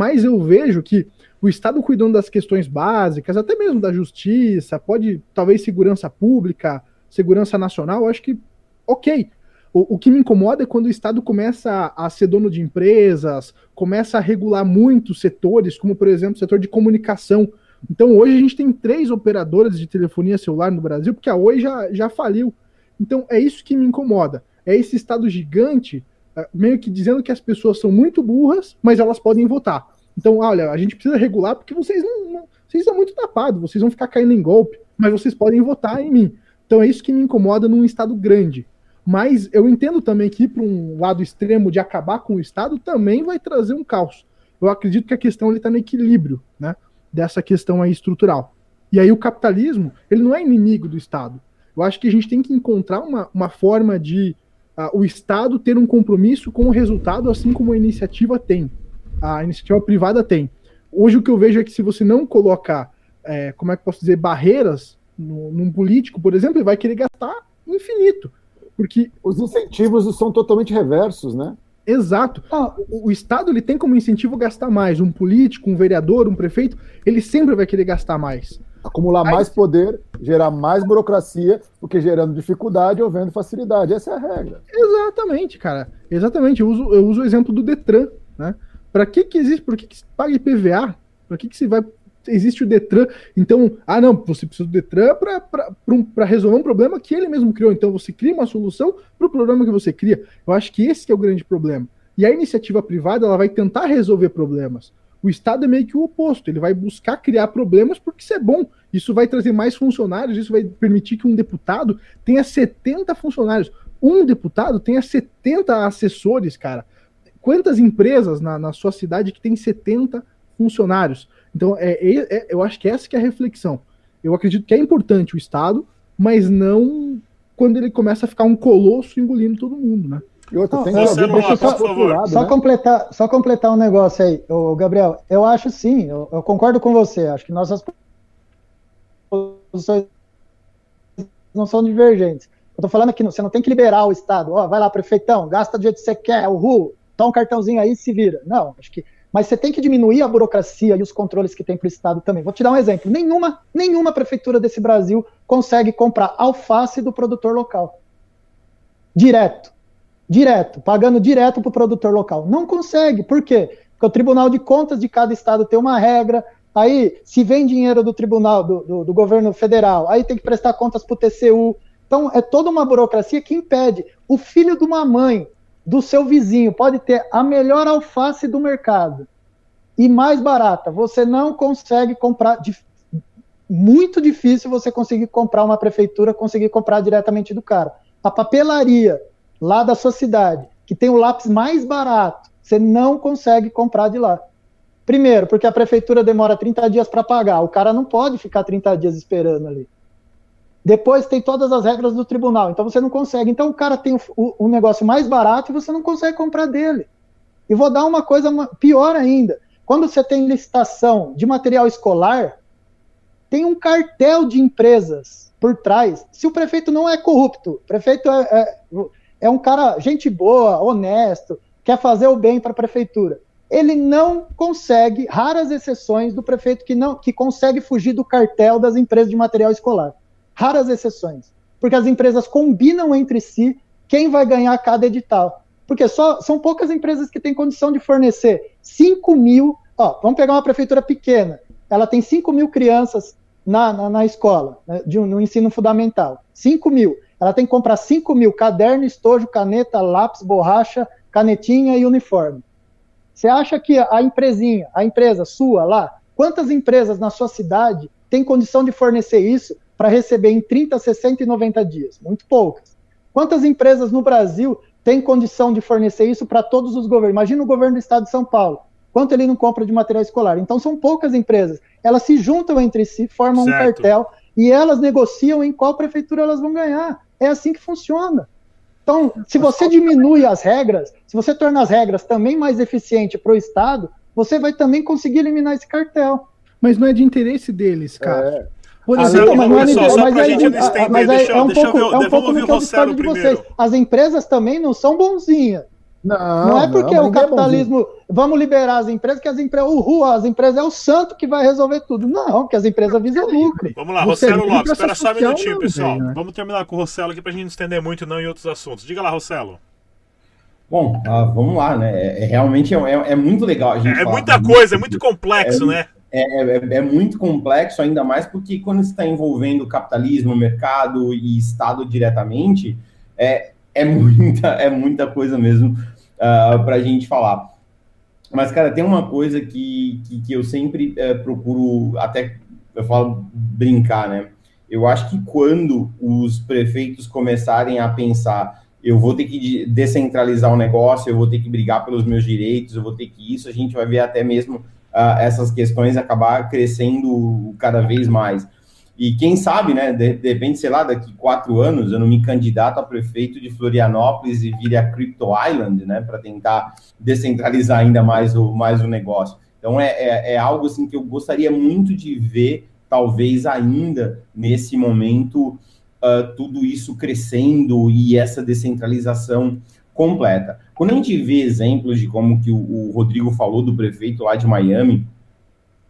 Mas eu vejo que o Estado cuidando das questões básicas, até mesmo da justiça, pode, talvez, segurança pública, segurança nacional, acho que ok. O, o, que me incomoda é quando o Estado começa a, a ser dono de empresas, começa a regular muitos setores, como, por exemplo, o setor de comunicação então hoje a gente tem três operadoras de telefonia celular no Brasil, porque a Oi já, já faliu. Então é isso que me incomoda. É esse estado gigante, meio que dizendo que as pessoas são muito burras, mas elas podem votar. Então, olha, a gente precisa regular porque vocês não, não vocês são muito tapados, vocês vão ficar caindo em golpe, mas vocês podem votar em mim. Então é isso que me incomoda num estado grande. Mas eu entendo também que ir para um lado extremo de acabar com o Estado também vai trazer um caos. Eu acredito que a questão está no equilíbrio, né? dessa questão aí estrutural. E aí o capitalismo, ele não é inimigo do Estado. Eu acho que a gente tem que encontrar uma, uma forma de uh, o Estado ter um compromisso com o resultado, assim como a iniciativa tem. A iniciativa privada tem. Hoje o que eu vejo é que se você não colocar, é, como é que posso dizer, barreiras no, num político, por exemplo, ele vai querer gastar infinito. Porque os incentivos são totalmente reversos, né? Exato. Ah, o, o, Estado ele tem como incentivo gastar mais. Um político, um vereador, um prefeito, ele sempre vai querer gastar mais. Acumular mais poder, gerar mais burocracia, porque gerando dificuldade ou vendo facilidade. Essa é a regra. Exatamente, cara. Exatamente. Eu uso, eu uso o exemplo do Detran, né? Para que que existe? Por que, que se paga IPVA? Para que que se vai existe o Detran. Então, ah, não, você precisa do Detran para resolver um problema que ele mesmo criou. Então, você cria uma solução para o problema que você cria. Eu acho que esse que é o grande problema. E a iniciativa privada ela vai tentar resolver problemas. O Estado é meio que o oposto, ele vai buscar criar problemas porque isso é bom. Isso vai trazer mais funcionários, isso vai permitir que um deputado tenha 70 funcionários. um deputado tenha 70 assessores, cara. Quantas empresas na, na sua cidade que tem 70 funcionários? Então, é, é, é, eu acho que essa que é a reflexão. Eu acredito que é importante o Estado, mas não quando ele começa a ficar um colosso engolindo todo mundo, né? E outra, tem Lopes, deixa só, lado, só né? completar, só completar um negócio aí, ô, Gabriel. Eu acho sim, eu, eu concordo com você. Acho que nossas posições não são divergentes. Eu tô falando que você não tem que liberar o Estado. Ó, vai lá, prefeitão, gasta do jeito que você quer, o RU, toma um cartãozinho aí e se vira. Não, acho que. Mas você tem que diminuir a burocracia e os controles que tem para o Estado também. Vou te dar um exemplo. Nenhuma, nenhuma prefeitura desse Brasil consegue comprar alface do produtor local. Direto direto, pagando direto para o produtor local. Não consegue. Por quê? Porque o Tribunal de Contas de cada estado tem uma regra. Aí, se vem dinheiro do tribunal, do, do, do governo federal, aí tem que prestar contas para o TCU. Então, é toda uma burocracia que impede. O filho de uma mãe, do seu vizinho, pode ter a melhor alface do mercado e mais barata. Você não consegue comprar. Muito difícil você conseguir comprar uma prefeitura, conseguir comprar diretamente do cara. A papelaria, lá da sua cidade, que tem o lápis mais barato, você não consegue comprar de lá. Primeiro, porque a prefeitura demora 30 dias para pagar, o cara não pode ficar 30 dias esperando ali. Depois tem todas as regras do tribunal, então você não consegue. Então o cara tem o, o, negócio mais barato e você não consegue comprar dele. E vou dar uma coisa pior ainda. Quando você tem licitação de material escolar, tem um cartel de empresas por trás. Se o prefeito não é corrupto, prefeito é, é é um cara, gente boa, honesto, quer fazer o bem para a prefeitura. Ele não consegue, raras exceções do prefeito que não que consegue fugir do cartel das empresas de material escolar. Raras exceções. Porque as empresas combinam entre si quem vai ganhar cada edital. Porque só são poucas empresas que têm condição de fornecer 5 mil. Ó, vamos pegar uma prefeitura pequena. Ela tem 5 mil crianças na, na, na escola, né, de, no ensino fundamental. 5 mil ela tem que comprar 5 mil caderno, estojo, caneta, lápis, borracha, canetinha e uniforme. Você acha que a empresinha, a empresa sua lá, quantas empresas na sua cidade têm condição de fornecer isso para receber em 30, 60 e 90 dias? Muito poucas. Quantas empresas no Brasil têm condição de fornecer isso para todos os governos? Imagina o governo do estado de São Paulo. Quanto ele não compra de material escolar? Então são poucas empresas. Elas se juntam entre si, formam certo. um cartel e elas negociam em qual prefeitura elas vão ganhar. É assim que funciona. Então, se você diminui as regras, se você torna as regras também mais eficientes para o Estado, você vai também conseguir eliminar esse cartel. Mas não é de interesse deles, cara. É. Por exemplo, mas, não é, só, mas, aí é um pouco, é um pouco no que eu discordo de vocês. As empresas também não são bonzinhas. Não, não é porque não, o é capitalismo. É vamos liberar as empresas, que as empresas. O rua, as empresas é o santo que vai resolver tudo. Não, que as empresas visam lucro. Vamos lá, Rossello Lopes, espera só um minutinho, pessoal. Bem, né? Vamos terminar com o Rossello aqui pra gente não estender muito não em outros assuntos. Diga lá, Rossello. Bom, uh, vamos lá, né? É, é realmente é, é, muito legal a gente. É, muita coisa, é muito complexo, né? É, é, muito complexo, ainda mais porque quando está envolvendo capitalismo, mercado e Estado diretamente, é, é muita, é muita coisa mesmo uh, ah, para a gente falar. Mas, cara, tem uma coisa que, que, que eu sempre uh, procuro, até eu falo brincar, né? Eu acho que quando os prefeitos começarem a pensar, eu vou ter que descentralizar o negócio, eu vou ter que brigar pelos meus direitos, eu vou ter que isso, a gente vai ver até mesmo uh, essas questões acabar crescendo cada vez mais. E quem sabe, né, de, de repente, sei lá, daqui quatro anos eu não me candidato a prefeito de Florianópolis e vire a Crypto Island, né, para tentar descentralizar ainda mais o, mais o negócio. Então é, é, é, algo assim que eu gostaria muito de ver, talvez ainda nesse momento, uh, tudo isso crescendo e essa descentralização completa. Quando a gente vê exemplos de como que o, o Rodrigo falou do prefeito lá de Miami,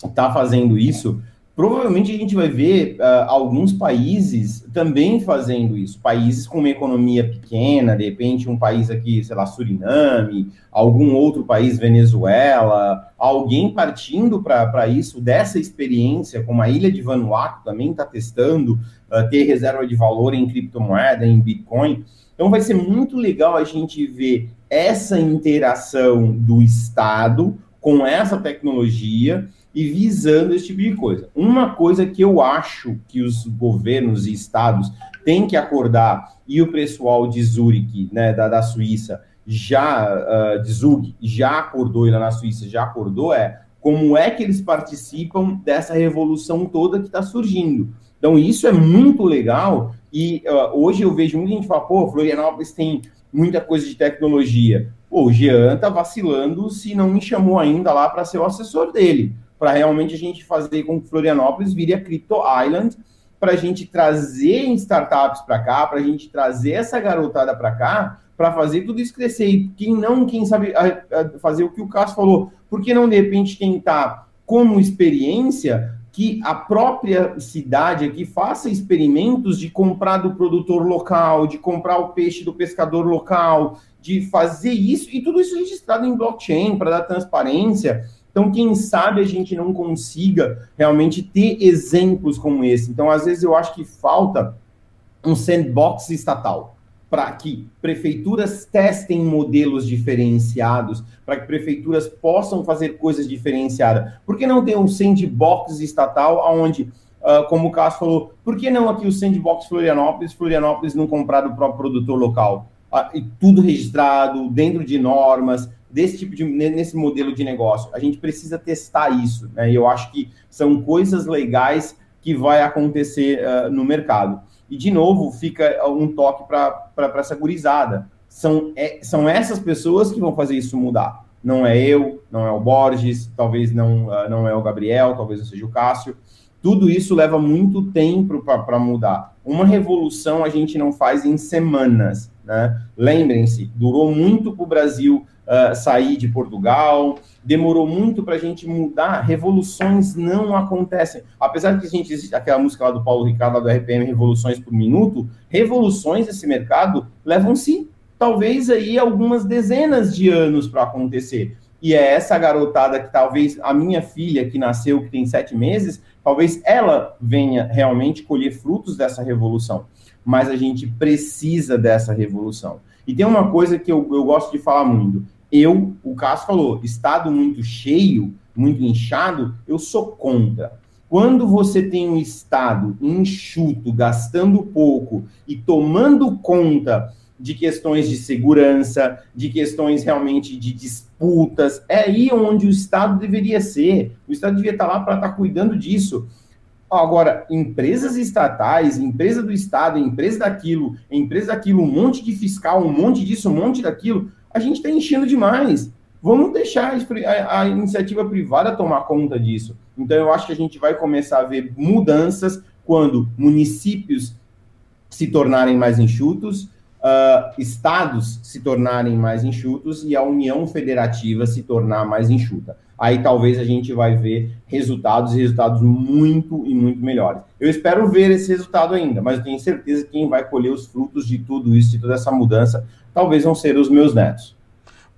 está fazendo isso, provavelmente a gente vai ver uh, alguns países também fazendo isso. Países com uma economia pequena, de repente um país aqui, sei lá, Suriname, algum outro país, Venezuela, alguém partindo para isso, dessa experiência, como a ilha de Vanuatu também está testando uh, ter reserva de valor em criptomoeda, em Bitcoin. Então vai ser muito legal a gente ver essa interação do Estado com essa tecnologia e visando esse tipo de coisa. Uma coisa que eu acho que os governos e estados têm que acordar e o pessoal de Zurich, né, da, da Suíça, já, uh, de Zug, já acordou, e lá na Suíça já acordou, é como é que eles participam dessa revolução toda que está surgindo. Então, isso é muito legal, e uh, hoje eu vejo muita gente falar, pô, Florianópolis tem muita coisa de tecnologia. Pô, o Jean tá vacilando se não me chamou ainda lá para ser o assessor dele, para realmente a gente fazer com que Florianópolis vire a Crypto Island, para a gente trazer startups para cá, para a gente trazer essa garotada para cá, para fazer tudo isso crescer. E quem não, quem sabe fazer o que o Cássio falou, por que não de repente tentar como experiência que a própria cidade aqui faça experimentos de comprar do produtor local, de comprar o peixe do pescador local, de fazer isso, e tudo isso registrado em blockchain para dar transparência. Então, quem sabe a gente não consiga realmente ter exemplos como esse. Então, às vezes, eu acho que falta um sandbox estatal para que prefeituras testem modelos diferenciados, para que prefeituras possam fazer coisas diferenciadas. Por que não ter um sandbox estatal onde, uh, como o Cássio falou, por que não aqui o sandbox Florianópolis, Florianópolis não comprar do próprio produtor local? Uh, e tudo registrado, dentro de normas, desse tipo de nesse modelo de negócio. A gente precisa testar isso, né? E eu acho que são coisas legais que vai acontecer uh, no mercado. E de novo fica um toque para essa gurizada. São, é, são essas pessoas que vão fazer isso mudar. Não é eu, não é o Borges, talvez não, uh, não é o Gabriel, talvez não seja o Cássio. Tudo isso leva muito tempo para mudar. Uma revolução a gente não faz em semanas. Né? Lembrem-se, durou muito para o Brasil uh, sair de Portugal, demorou muito para a gente mudar, revoluções não acontecem. Apesar de que a gente aquela música lá do Paulo Ricardo, lá do RPM, Revoluções por Minuto, revoluções desse mercado levam-se talvez aí algumas dezenas de anos para acontecer. E é essa garotada que talvez a minha filha, que nasceu, que tem sete meses, talvez ela venha realmente colher frutos dessa revolução. Mas a gente precisa dessa revolução. E tem uma coisa que eu, eu gosto de falar muito. Eu, o Cássio falou, estado muito cheio, muito inchado, eu sou contra. Quando você tem um estado enxuto, gastando pouco e tomando conta de questões de segurança, de questões realmente de disputas, é aí onde o Estado deveria ser. O Estado devia estar lá para estar cuidando disso. Agora, empresas estatais, empresa do Estado, empresa daquilo, empresa daquilo, um monte de fiscal, um monte disso, um monte daquilo a gente está enchendo demais. Vamos deixar a, a, iniciativa privada tomar conta disso. Então, eu acho que a gente vai começar a ver mudanças quando municípios se tornarem mais enxutos, uh, estados se tornarem mais enxutos e a União Federativa se tornar mais enxuta. Aí talvez a gente vai ver resultados resultados muito e muito melhores. Eu espero ver esse resultado ainda, mas eu tenho certeza que quem vai colher os frutos de tudo isso, de toda essa mudança, talvez vão ser os meus netos.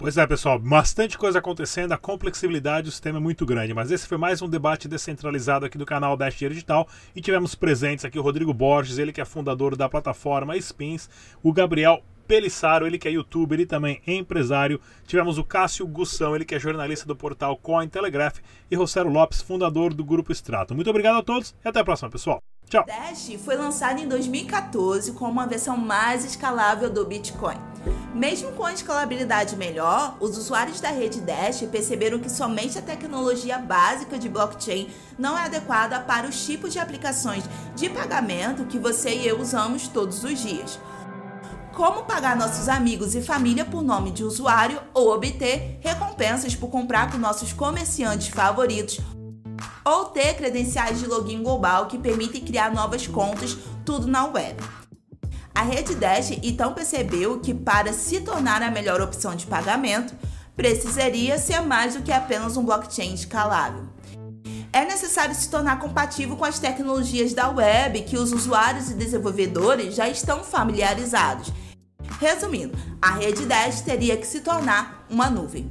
Pois é, pessoal, bastante coisa acontecendo, a complexibilidade do sistema é muito grande, mas esse foi mais um debate descentralizado aqui do canal Dash Dinheiro Digital e tivemos presentes aqui o Rodrigo Borges, ele que é fundador da plataforma Spins, o Gabriel Pelissaro, ele que é youtuber e também é empresário. Tivemos o Cássio Gussão, ele que é jornalista do portal Cointelegraph e Rosero Lopes, fundador do Grupo Extrato. Muito obrigado a todos e até a próxima, pessoal. Tchau. Dash foi lançado em 2014 como uma versão mais escalável do Bitcoin. Mesmo com a escalabilidade melhor, os usuários da rede Dash perceberam que somente a tecnologia básica de blockchain não é adequada para os tipos de aplicações de pagamento que você e eu usamos todos os dias. Como pagar nossos amigos e família por nome de usuário ou obter recompensas por comprar com nossos comerciantes favoritos ou ter credenciais de login global que permitem criar novas contas, tudo na web. A rede Dash então percebeu que para se tornar a melhor opção de pagamento, precisaria ser mais do que apenas um blockchain escalável. É necessário se tornar compatível com as tecnologias da web que os usuários e desenvolvedores já estão familiarizados. Resumindo, a rede Dash teria que se tornar uma nuvem.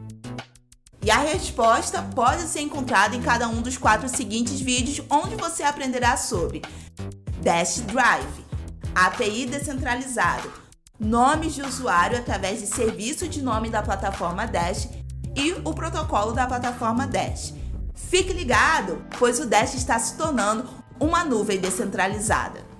E a resposta pode ser encontrada em cada um dos quatro seguintes vídeos, onde você aprenderá sobre Dash Drive, API descentralizado, nomes de usuário através de serviço de nome da plataforma Dash e o protocolo da plataforma Dash. Fique ligado, pois o Dash está se tornando uma nuvem descentralizada.